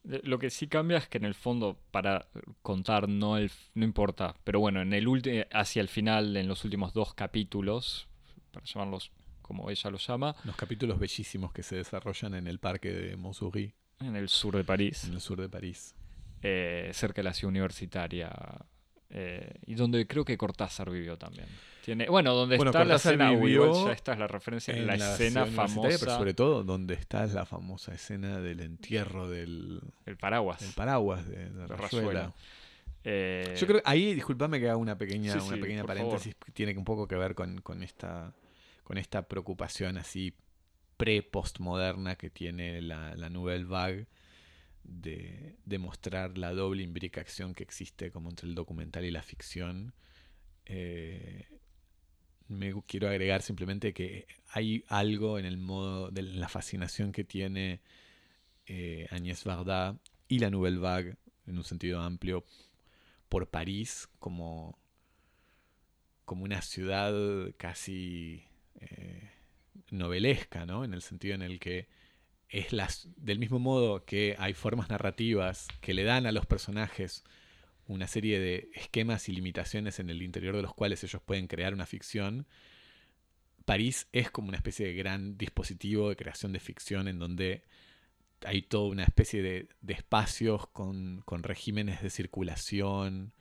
Lo que sí cambia es que en el fondo, para contar, no, el, no importa. Pero bueno, en el ulti- hacia el final, en los últimos dos capítulos, para llamarlos como ella los llama, Los capítulos bellísimos que se desarrollan en el parque de Montsouris, en el sur de París, en el sur de París. eh, cerca de la ciudad universitaria, eh, y donde creo que Cortázar vivió también. Tiene, bueno, donde Bueno, está la escena, vivió ya esta es la referencia, En la, la escena universitaria, Pero famosa, sobre todo donde está la famosa escena del entierro del, el paraguas. del paraguas de, de Rayuela. Rayuela. Eh, Yo creo que ahí, disculpame que haga una pequeña, Sí, una sí, pequeña paréntesis, que tiene un poco que ver con, con esta, con esta preocupación así pre-postmoderna que tiene la, la Nouvelle Vague de, de mostrar la doble imbricación que existe como entre el documental y la ficción. Eh, me quiero agregar simplemente que hay algo en el modo de la fascinación que tiene eh, Agnès Varda y la Nouvelle Vague en un sentido amplio por París como, como una ciudad casi eh, novelesca, ¿no? En el sentido en el que es las, del mismo modo que hay formas narrativas que le dan a los personajes una serie de esquemas y limitaciones en el interior de los cuales ellos pueden crear una ficción, París es como una especie de gran dispositivo de creación de ficción en donde hay toda una especie de, de espacios con, con regímenes de circulación,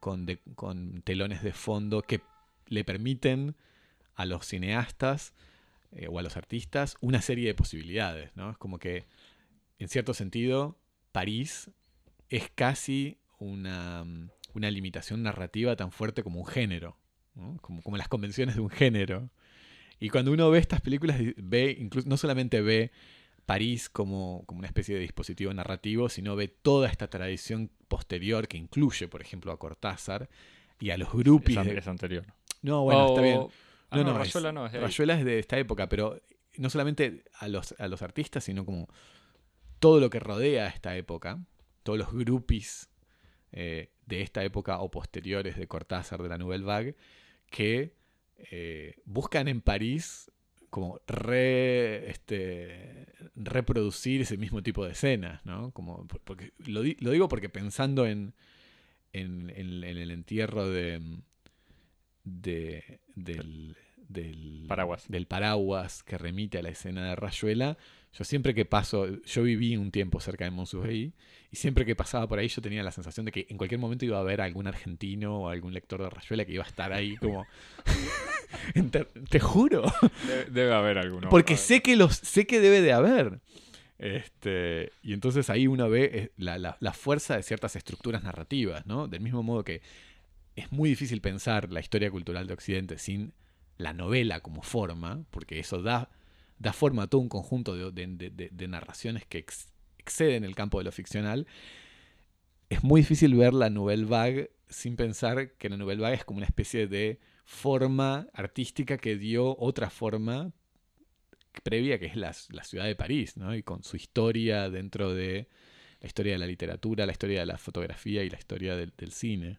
con, con telones de fondo que le permiten a los cineastas eh, o a los artistas una serie de posibilidades. ¿no? Es como que, en cierto sentido, París es casi una, mm, una limitación narrativa tan fuerte como un género, ¿no? como, como las convenciones de un género. Y cuando uno ve estas películas, ve incluso, no solamente ve París como, como una especie de dispositivo narrativo, sino ve toda esta tradición posterior que incluye, por ejemplo, a Cortázar y a los es, es anterior. No, bueno, está bien. Ah, No, no, no, es- Rayuela no, es de. Rayuela es de esta época, pero no solamente a los, a los artistas, sino como todo lo que rodea a esta época, todos los grupis eh, de esta época o posteriores de Cortázar, de la Nouvelle Vague, que eh, buscan en París como re, este, reproducir ese mismo tipo de escenas, ¿no? Como, por- porque, lo, di- lo digo porque pensando en, en, en- en el entierro de, de- del, del Paraguas. del paraguas que remite a la escena de Rayuela, yo siempre que paso, yo viví un tiempo cerca de Montsouris y siempre que pasaba por ahí yo tenía la sensación de que en cualquier momento iba a haber algún argentino o algún lector de Rayuela que iba a estar ahí como... Enter- Te juro. Debe, debe haber alguno. Porque Ah, sé que los sé que debe de haber. Este, y entonces ahí uno ve eh, la, la- la fuerza de ciertas estructuras narrativas, ¿no? Del mismo modo que es muy difícil pensar la historia cultural de Occidente sin la novela como forma, porque eso da, da forma a todo un conjunto de, de- narraciones que ex- exceden el campo de lo ficcional. Es muy difícil ver la Nouvelle Vague sin pensar que la Nouvelle Vague es como una especie de forma artística que dio otra forma previa, que es la, la ciudad de París, ¿no? Y con su historia dentro de la historia de la literatura, la historia de la fotografía y la historia del cine.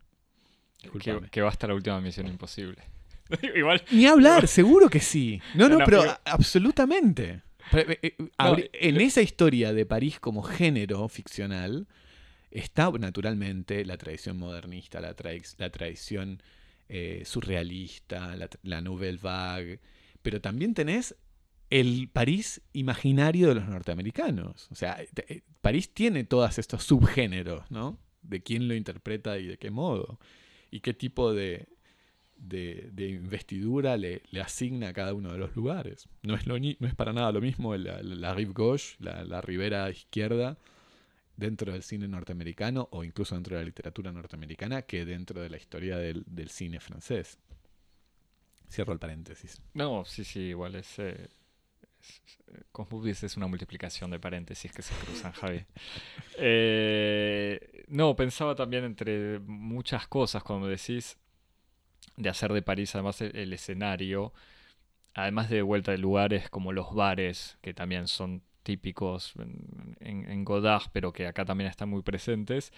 Que, que va hasta la última misión imposible. Igual. Ni hablar, seguro que sí. No, no, No, pero absolutamente. Pero, eh, eh, abri- en esa historia de París como género ficcional está naturalmente la tradición modernista, la, traic- la tradición eh, surrealista, la, la nouvelle vague, pero también tenés el París imaginario de los norteamericanos. O sea, eh, París tiene todos estos subgéneros, ¿no? De quién lo interpreta y de qué modo. Y qué tipo de, de, investidura le, le asigna a cada uno de los lugares. No es, lo no es para nada lo mismo la, la rive gauche, la, la ribera izquierda, dentro del cine norteamericano o incluso dentro de la literatura norteamericana que dentro de la historia del, del cine francés. Cierro el paréntesis. No, sí, sí, igual es. eh, es- es- una multiplicación de paréntesis que se cruzan, Javi. Eh, no, pensaba también entre muchas cosas, como decís, de hacer de París además el, el escenario, además de vuelta de lugares como los bares, que también son típicos en Godard, pero que acá también están muy presentes.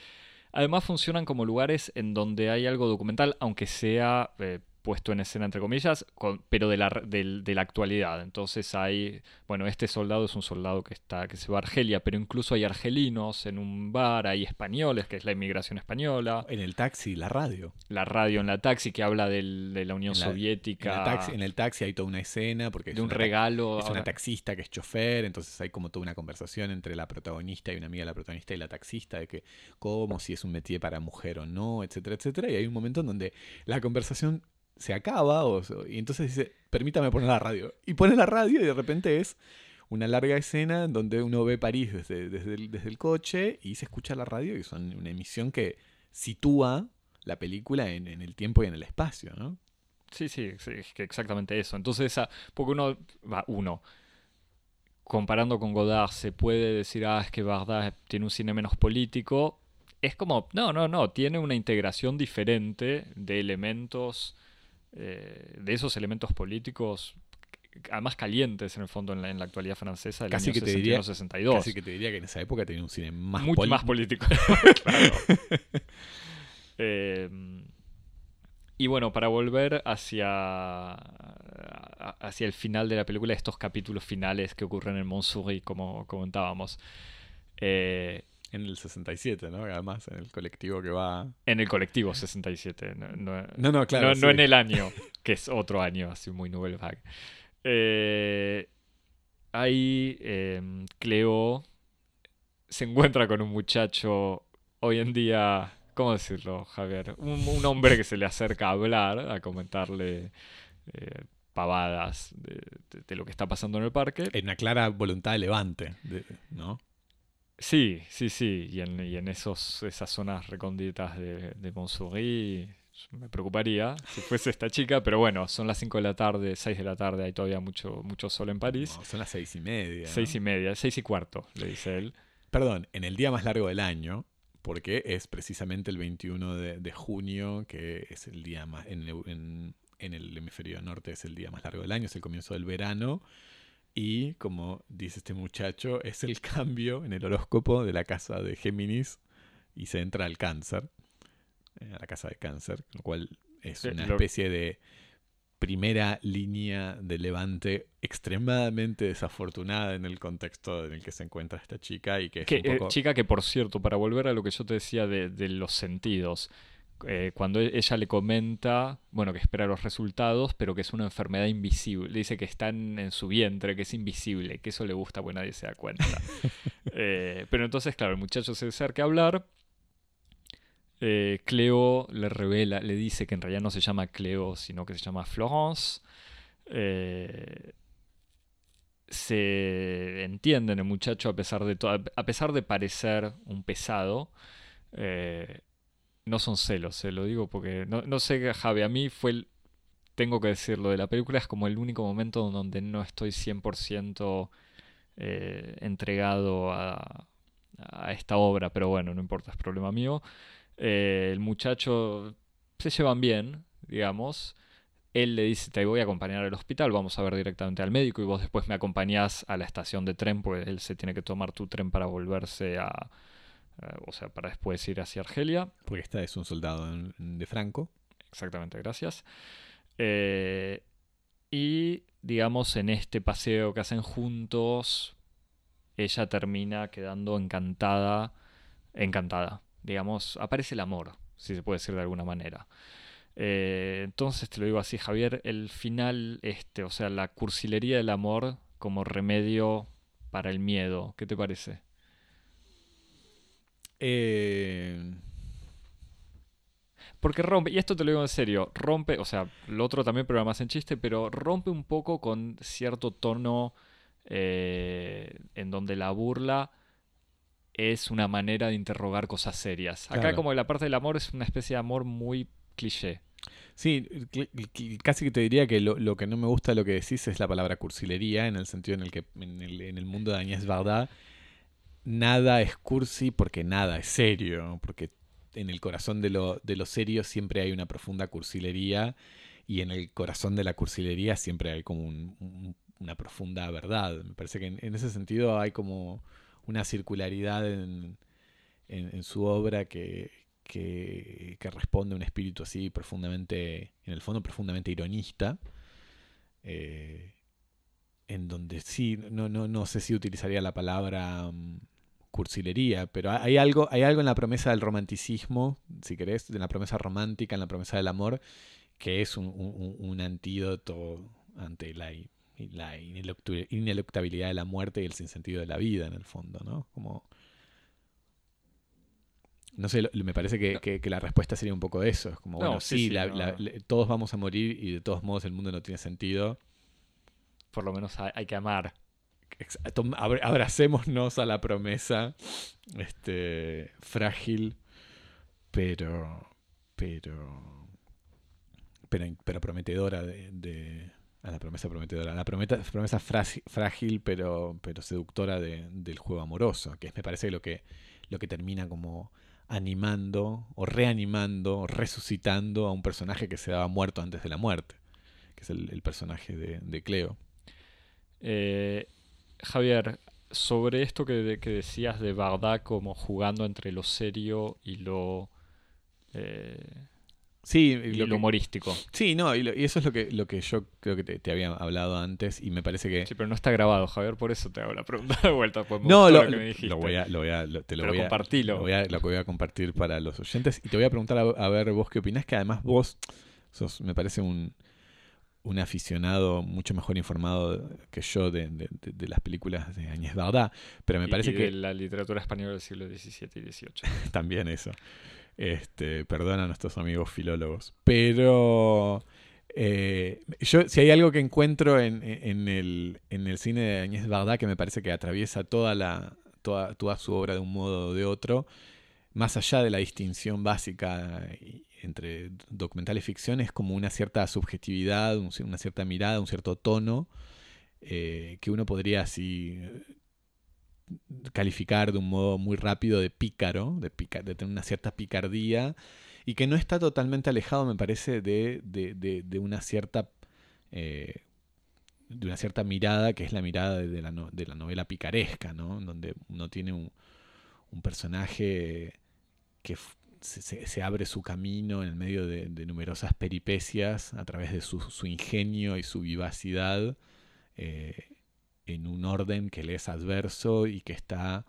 Además funcionan como lugares en donde hay algo documental, aunque sea eh, puesto en escena entre comillas, con- pero de la, de la actualidad. Entonces hay, bueno, este soldado es un soldado que está que se va a Argelia, pero incluso hay argelinos en un bar, hay españoles, que es la inmigración española, En el taxi, la radio. la radio en la taxi que habla del- de la Unión En la- Soviética, En el, taxi, en el taxi hay toda una escena porque es de un una regalo. Es una taxista que es chofer, entonces hay como toda una conversación entre la protagonista y una amiga de la protagonista y la taxista de que cómo, si es un métier para mujer o no, etcétera, etcétera. Y hay un momento en donde la conversación se acaba o, y entonces dice, permítame poner la radio. Y pone la radio y de repente es una larga escena en donde uno ve París desde, desde, el, desde el coche y se escucha la radio y son una emisión que sitúa la película en, en el tiempo y en el espacio, ¿no? Sí, sí, exactamente eso. Entonces, porque uno, va, uno, comparando con Godard, se puede decir, ah, es que Godard tiene un cine menos político. Es como, no, no, no, tiene una integración diferente de elementos, eh, de esos elementos políticos, además calientes en el fondo en la, en la actualidad francesa del Casi año que te diría- 61-62. Casi que te diría que en esa época tenía un cine más mucho más político. Claro. Eh, y bueno, para volver hacia, hacia el final de la película, estos capítulos finales que ocurren en Montsouris, como comentábamos. Eh, En el 67, ¿no? Además, en el colectivo que va... en el colectivo 67. No, no- No, no, claro. no, no en el año, que es otro año, así muy Nouvelle Vague. Eh, ahí eh, Cleo se encuentra con un muchacho hoy en día, ¿cómo decirlo, Javier? Un, un hombre que se le acerca a hablar, a comentarle eh, pavadas de, de- de lo que está pasando en el parque. En una clara voluntad de levante, de- ¿no? Sí, sí, sí. Y en, y en esos, esas zonas recónditas de, de Montsouris me preocuparía si fuese esta chica, pero bueno, son las 5 de la tarde, 6 de la tarde, hay todavía mucho, mucho sol en París. No, son las seis y media. ¿no? Seis y media, seis y cuarto, le dice él. Perdón, en el día más largo del año, porque es precisamente el 21 de, de junio, que es el día más... En- en el hemisferio norte es el día más largo del año, es el comienzo del verano. Y como dice este muchacho, es el cambio en el horóscopo de la casa de Géminis y se entra al cáncer, eh, a la casa de cáncer, lo cual es una especie de primera línea de levante extremadamente desafortunada en el contexto en el que se encuentra esta chica y que es Que, un eh, chica que, por cierto, para volver a lo que yo te decía de, de los sentidos, eh, cuando e- ella le comenta, bueno, que espera los resultados, pero que es una enfermedad invisible, le dice que está en, en su vientre, que es invisible, que eso le gusta, pues nadie se da cuenta. Eh, pero entonces, claro, el muchacho se acerca a hablar. eh, Cleo le revela, le dice que en realidad no se llama Cleo, sino que se llama Florence. Se entiende en el muchacho a pesar de todo, a pesar de parecer un pesado. eh, no son celos, se lo digo porque no, no sé, Javi, a mí fue el, tengo que decirlo, de la película es como el único momento donde no estoy 100% eh, entregado a, a esta obra, pero bueno, no importa, es problema mío. Eh, el muchacho se llevan bien, digamos. Él le dice, te voy a acompañar al hospital, vamos a ver directamente al médico y vos después me acompañás a la estación de tren, porque él se tiene que tomar tu tren para volverse a... eh, o sea, para después ir hacia Argelia. Porque esta es un soldado de Franco. Exactamente, gracias. Eh, y digamos, en este paseo que hacen juntos, ella termina quedando encantada, encantada. Digamos, aparece el amor, si se puede decir de alguna manera. Eh, entonces te lo digo así, Javier, el final este, o sea, la cursilería del amor como remedio para el miedo, ¿qué te parece? Eh, Porque rompe, y esto te lo digo en serio, rompe, o sea, lo otro también, pero más en chiste, pero rompe un poco con cierto tono eh, en donde la burla es una manera de interrogar cosas serias. Acá Claro. como la parte del amor es una especie de amor muy cliché. sí, casi que te diría que lo, lo que no me gusta de lo que decís es la palabra cursilería, en el sentido en el que en el, en el mundo de Agnès Varda nada es cursi porque nada es serio, porque en el corazón de lo, de lo serio siempre hay una profunda cursilería y en el corazón de la cursilería siempre hay como un- un- una profunda verdad. Me parece que en, ese sentido hay como una circularidad en, en- su obra que, que, que responde a un espíritu así profundamente, en el fondo profundamente ironista. eh, en donde sí, no, no, no sé si utilizaría la palabra mm, cursilería, pero hay algo, hay algo en la promesa del romanticismo, si querés, en la promesa romántica, en la promesa del amor, que es un, un- un antídoto ante la, ineluctabilidad de la muerte y el sinsentido de la vida, en el fondo, ¿no? Como... No sé, me parece que, que- que la respuesta sería un poco eso. Es como, No, bueno, sí, sí, sí, la- no, la- no. le- todos vamos a morir y de todos modos el mundo no tiene sentido. Por lo menos hay, hay que amar. Abracémonos a la promesa este, frágil, pero, pero, pero, pero prometedora de, de- a la promesa prometedora, a la prometa- promesa frágil pero, pero seductora de- del juego amoroso, que es, me parece lo que, lo que termina como animando o reanimando o resucitando a un personaje que se daba muerto antes de la muerte, que es el, el personaje de, de Cleo. Eh, Javier, sobre esto que, que decías de Bagdad como jugando entre lo serio y lo, eh, Sí, y lo lo que- humorístico. Sí, no, y, lo- y eso es lo que, lo que yo creo que te, te había hablado antes y me parece que... Sí, pero no está grabado, Javier, por eso te hago la pregunta de vuelta. Pues no, lo, lo que me dijiste. lo voy a, lo voy a, lo- te lo Pero voy a, compartilo. Lo voy a, lo voy a compartir para los oyentes y te voy a preguntar a, a ver vos qué opinás, que además vos sos, me parece un, un aficionado mucho mejor informado que yo de, de- de- de las películas de Agnès Varda, pero me Y- parece y que de la literatura española del siglo XVII y XVIII. también eso. Este, perdona a nuestros amigos filólogos. Pero eh, yo, si hay algo que encuentro en, en el, en el cine de Agnès Varda que me parece que atraviesa toda, la, toda, toda su obra de un modo o de otro, más allá de la distinción básica y- entre documental y ficción, es como una cierta subjetividad, un- una cierta mirada, un cierto tono eh, que uno podría así eh, calificar de un modo muy rápido de pícaro, de, tener una cierta picardía, y que no está totalmente alejado, me parece, de, de- de- una cierta eh, de una cierta mirada que es la mirada de, la, de la novela picaresca, ¿no? Donde uno tiene un, un personaje que se, abre su camino en medio de, numerosas peripecias a través de su, ingenio y su vivacidad eh, en un orden que le es adverso y que está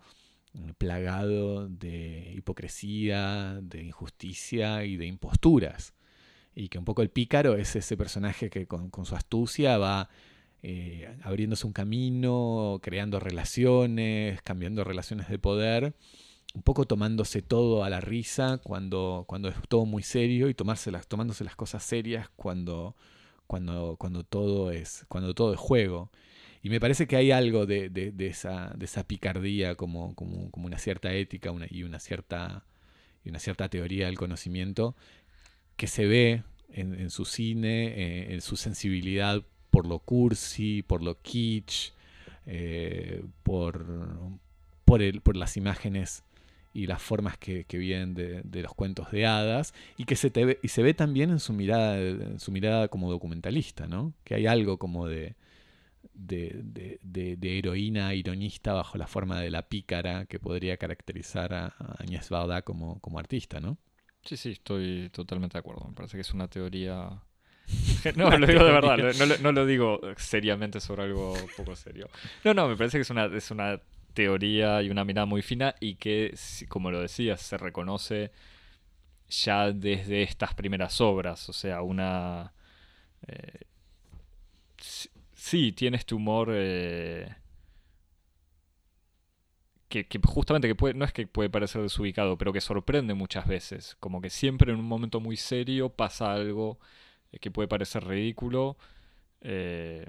mm, plagado de hipocresía, de injusticia y de imposturas. Y que un poco el pícaro es ese personaje que con, con su astucia va eh, abriéndose un camino, creando relaciones, cambiando relaciones de poder, un poco tomándose todo a la risa cuando, cuando es todo muy serio y tomárselas, tomándose las cosas serias cuando, cuando, cuando, todo es, cuando todo es juego. Y me parece que hay algo de, de, esa, de esa picardía como, como, como una cierta ética y, una cierta, y una cierta teoría del conocimiento que se ve en, su cine, eh, en su sensibilidad por lo cursi, por lo kitsch, eh, por, por, el, por las imágenes y las formas que, vienen de, los cuentos de hadas y que se, te y se ve también en su mirada en su mirada como documentalista no que hay algo como de de, de, heroína ironista bajo la forma de la pícara que podría caracterizar a, Agnès Varda como, como artista no sí sí estoy totalmente de acuerdo. Me parece que es una teoría no, lo digo de verdad, no, no, lo digo seriamente sobre algo poco serio. No, no, me parece que es una, es una teoría y una mirada muy fina y que, como lo decías, se reconoce ya desde estas primeras obras. O sea, una... Eh, sí, tiene este humor... Eh, que, justamente que puede, no es que puede parecer desubicado, pero que sorprende muchas veces. Como que siempre en un momento muy serio pasa algo eh, que puede parecer ridículo. Eh,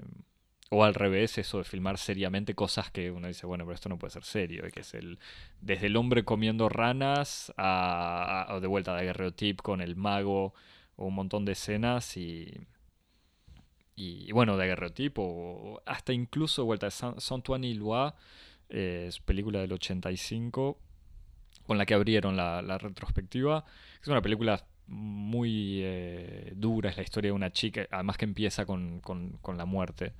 o al revés, eso de filmar seriamente cosas que uno dice, bueno, pero esto no puede ser serio. Que es el. Desde el hombre comiendo ranas a, de vuelta de Guerreotip con el mago. O un montón de escenas y. Y, bueno, de Guerreotip o hasta incluso de vuelta de Saint-Antoine y Lois, eh, es película del 85, con la que abrieron la, retrospectiva. Es una película muy eh, dura, es la historia de una chica, además que empieza con, con la muerte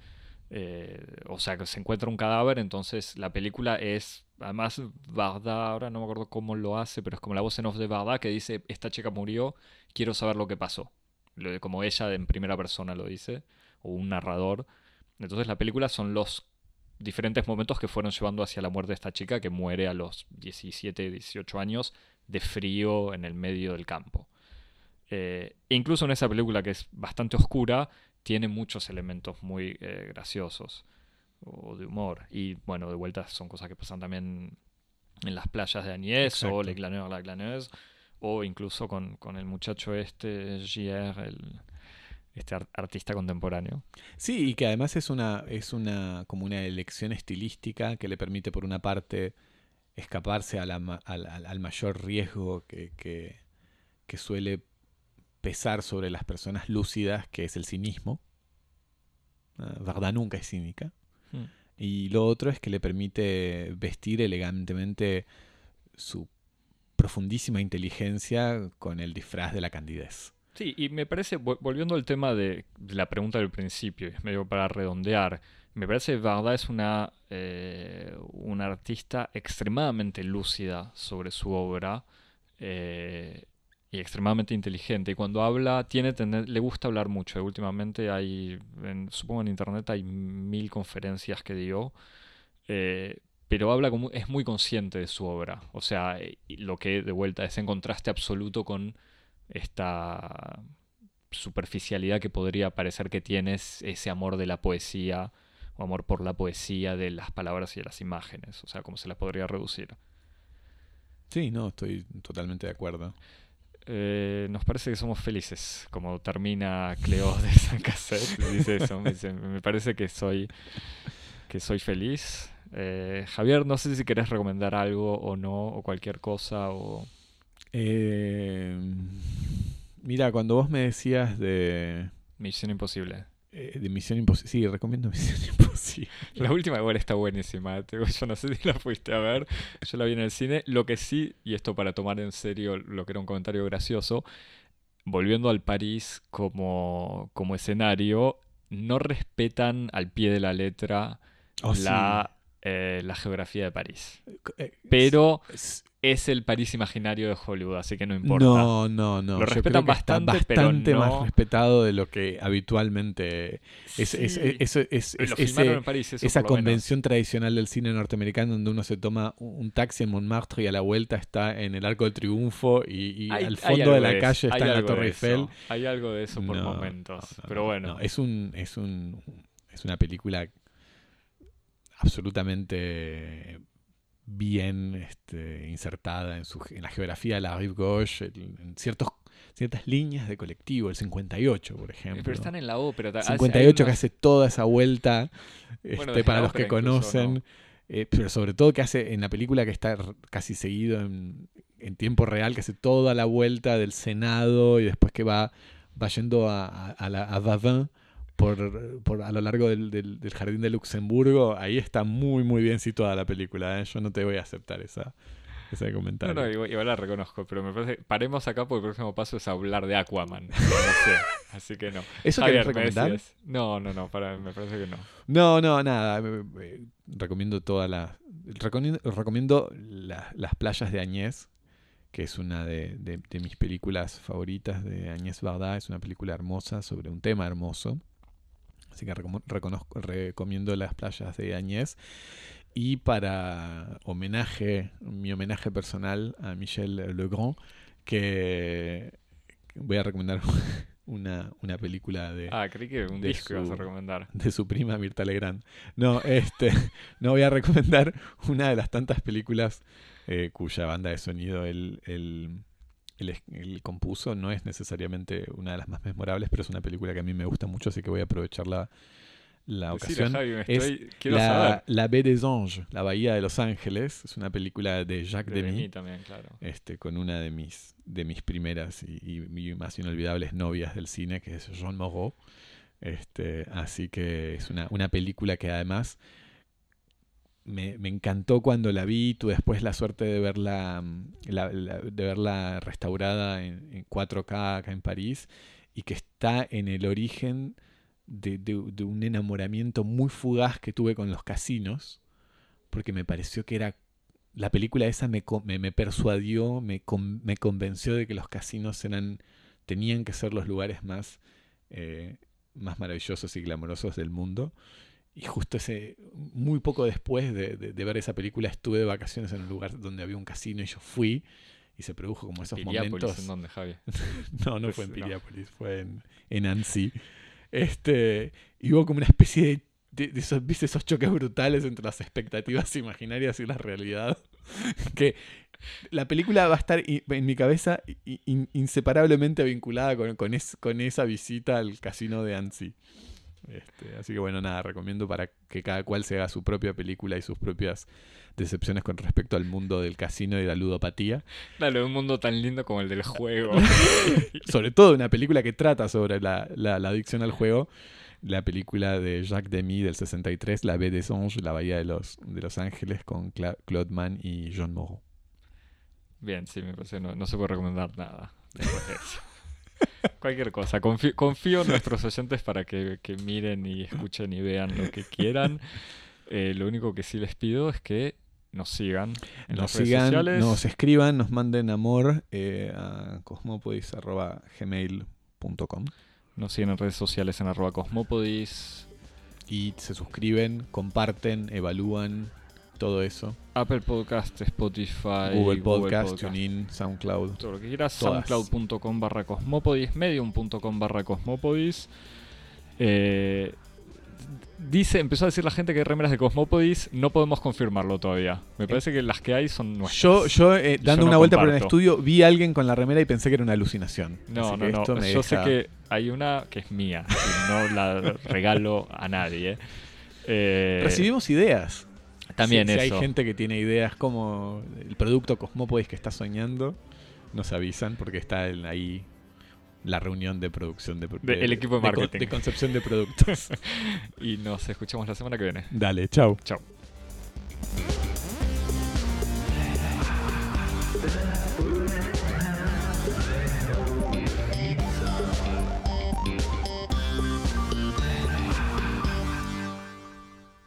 eh, o sea, que se encuentra un cadáver, entonces la película es, además, Varda, ahora no me acuerdo cómo lo hace, pero es como la voz en off de Varda que dice, esta chica murió, quiero saber lo que pasó. Como ella en primera persona lo dice, o un narrador. Entonces la película son los diferentes momentos que fueron llevando hacia la muerte de esta chica que muere a los 17, 18 años de frío en el medio del campo. Eh, incluso en esa película que es bastante oscura, tiene muchos elementos muy eh, graciosos o de humor. Y bueno, de vuelta son cosas que pasan también en las playas de Agnès o Le Glaneur, La Glaneuse, o incluso con, el muchacho este, Gier, el, este artista contemporáneo. Sí, y que además es una, es una como una elección estilística que le permite por una parte escaparse al, al, mayor riesgo que, que, que suele pesar sobre las personas lúcidas, que es el cinismo. Varda nunca es cínica. Hmm. Y lo otro es que le permite vestir elegantemente su profundísima inteligencia con el disfraz de la candidez. Sí, y me parece, volviendo al tema de la pregunta del principio, medio para redondear, me parece que Varda es una, eh, una artista extremadamente lúcida sobre su obra. Eh, y extremadamente inteligente. Y cuando habla, tiene le gusta hablar mucho. últimamente hay, supongo en internet hay mil conferencias que dio. Eh, pero habla como, es muy consciente de su obra. O sea, lo que de vuelta es en contraste absoluto con esta superficialidad que podría parecer que tienes, ese amor de la poesía, o amor por la poesía de las palabras y de las imágenes. O sea, cómo se las podría reducir. Sí, no, estoy totalmente de acuerdo. Eh, nos parece que somos felices, como termina Cleo de San Cassette, dice eso, me, parece que soy, que soy feliz. Eh, Javier, no sé si querés recomendar algo o no, o cualquier cosa, o... Eh, mira, cuando vos me decías de... Misión Imposible. Eh, de Misión Imposible. Sí, recomiendo Misión Imposible. La última igual está buenísima. Yo no sé si la fuiste a ver. Yo la vi en el cine. Lo que sí, y esto para tomar en serio lo que era un comentario gracioso, volviendo al París como, como escenario, no respetan al pie de la letra oh, la, eh, la geografía de París. Eh, Pero es el París imaginario de Hollywood, así que no importa. No, no, no. Lo respetan bastante, bastante más respetado de lo que habitualmente es, esa convención tradicional del cine norteamericano donde uno se toma un taxi en Montmartre y a la vuelta está en el Arco del Triunfo y, al fondo de la calle está en la Torre Eiffel. Hay algo de eso por momentos, pero bueno. es un es un es una película absolutamente bien este, insertada en, su, en la geografía de la Rive Gauche, en ciertos ciertas líneas de colectivo, el 58, por ejemplo. Pero están en la ópera. El hace- hay 58 que hace toda esa vuelta, este, para los que incluso, conocen, ¿no? eh, pero sobre todo que hace en la película que está casi seguido en, en tiempo real, que hace toda la vuelta del Senado y después que va, va yendo a, a, a la, a Vavin por, por a lo largo del, del- del jardín de Luxemburgo, ahí está muy muy bien situada la película. ¿eh? Yo no te voy a aceptar esa, ese No, comentario. no, igual, igual la reconozco, pero me parece. Paremos acá porque el próximo paso es hablar de Aquaman. No sé, así que no. ¿Eso Javier, recomendar? decías. No, no, no, para, me parece que no. No, no, nada. eh, eh, Recomiendo todas las. Recomiendo, recomiendo la- las playas de Añez, que es una de, de- de mis películas favoritas de Añez Varda. Es una película hermosa sobre un tema hermoso. Así que reconozco- recomiendo las playas de Añez. Y para homenaje, mi homenaje personal a Michel Legrand, que voy a recomendar una, una película de Ah, creí que un disco ibas a su- recomendar. de su prima Mirta Legrand. No, este, no voy a recomendar una de las tantas películas eh, cuya banda de sonido él, él- él es- él compuso. No es necesariamente una de las más memorables, pero es una película que a mí me gusta mucho, así que voy a aprovechar la, la ocasión. Javi, es estoy, quiero la, saber. la Baie des Anges, la Bahía de los Ángeles. Es una película de Jacques De Demy también, claro. este, con una de mis, de mis primeras y, y- y más inolvidables novias del cine, que es Jean Moreau. Este, así que es una, una película que además me, encantó cuando la vi. Tuve después la suerte de verla, mm, de verla restaurada en, en 4K acá en París y que está en el origen de, un enamoramiento muy fugaz que tuve con los casinos, porque me pareció que era la película esa me, me, me persuadió, me, con- me convenció de que los casinos eran, tenían que ser los lugares más, eh, más maravillosos y glamorosos del mundo. Y justo ese, muy poco después de, de- de ver esa película, estuve de vacaciones en un lugar donde había un casino y yo fui y se produjo como esos Piriápolis, momentos. ¿en dónde, Javi? No, no Pues, fue en no. Piriápolis, fue en, en Annecy. Este, y hubo como una especie de, de- de esos, ¿viste? esos choques brutales entre las expectativas imaginarias y la realidad. que la película va a estar en mi cabeza in- inseparablemente vinculada con, con, es- con esa visita al casino de Annecy. Este, así que bueno, nada, recomiendo para que cada cual se haga su propia película y sus propias decepciones con respecto al mundo del casino y la ludopatía. Dale, un mundo tan lindo como el del juego. sobre todo una película que trata sobre la, la- la adicción al juego. La película de Jacques Demy del 63, La Baie des Anges, La Bahía de los, de los Ángeles, con Cla- Claude Mann y John Moreau. Bien, sí, me parece no, no se puede recomendar nada después de eso. Cualquier cosa. Confío, confío en nuestros oyentes para que, que miren y escuchen y vean lo que quieran. Eh, lo único que sí les pido es que nos sigan en Nos las redes sigan, sociales. nos escriban, nos manden amor eh, a cosmopodis.gmail.com Nos siguen en redes sociales en arroba cosmopodis, y se suscriben, comparten, evalúan, todo eso. Apple Podcast, Spotify, Google Podcast, Podcast, TuneIn, SoundCloud. todo lo que quieras. Soundcloud.com barra cosmopodis, medium.com barra cosmopodis. Eh, dice, empezó a decir la gente que hay remeras de Cosmopodis, no podemos confirmarlo todavía. Me parece que las que hay son nuestras. Yo, yo eh, dando no una vuelta por el estudio, vi a alguien con la remera y pensé que era una alucinación. No, Así no, que no. esto me Yo sé que hay una que es mía y no la regalo a nadie. Eh, Recibimos ideas. También si, si eso. hay gente que tiene ideas como el producto Cosmopodis que está soñando, nos avisan porque está ahí la reunión de producción de, De- el equipo de marketing. de concepción de productos. Y nos escuchamos la semana que viene. Dale, chau. Chao.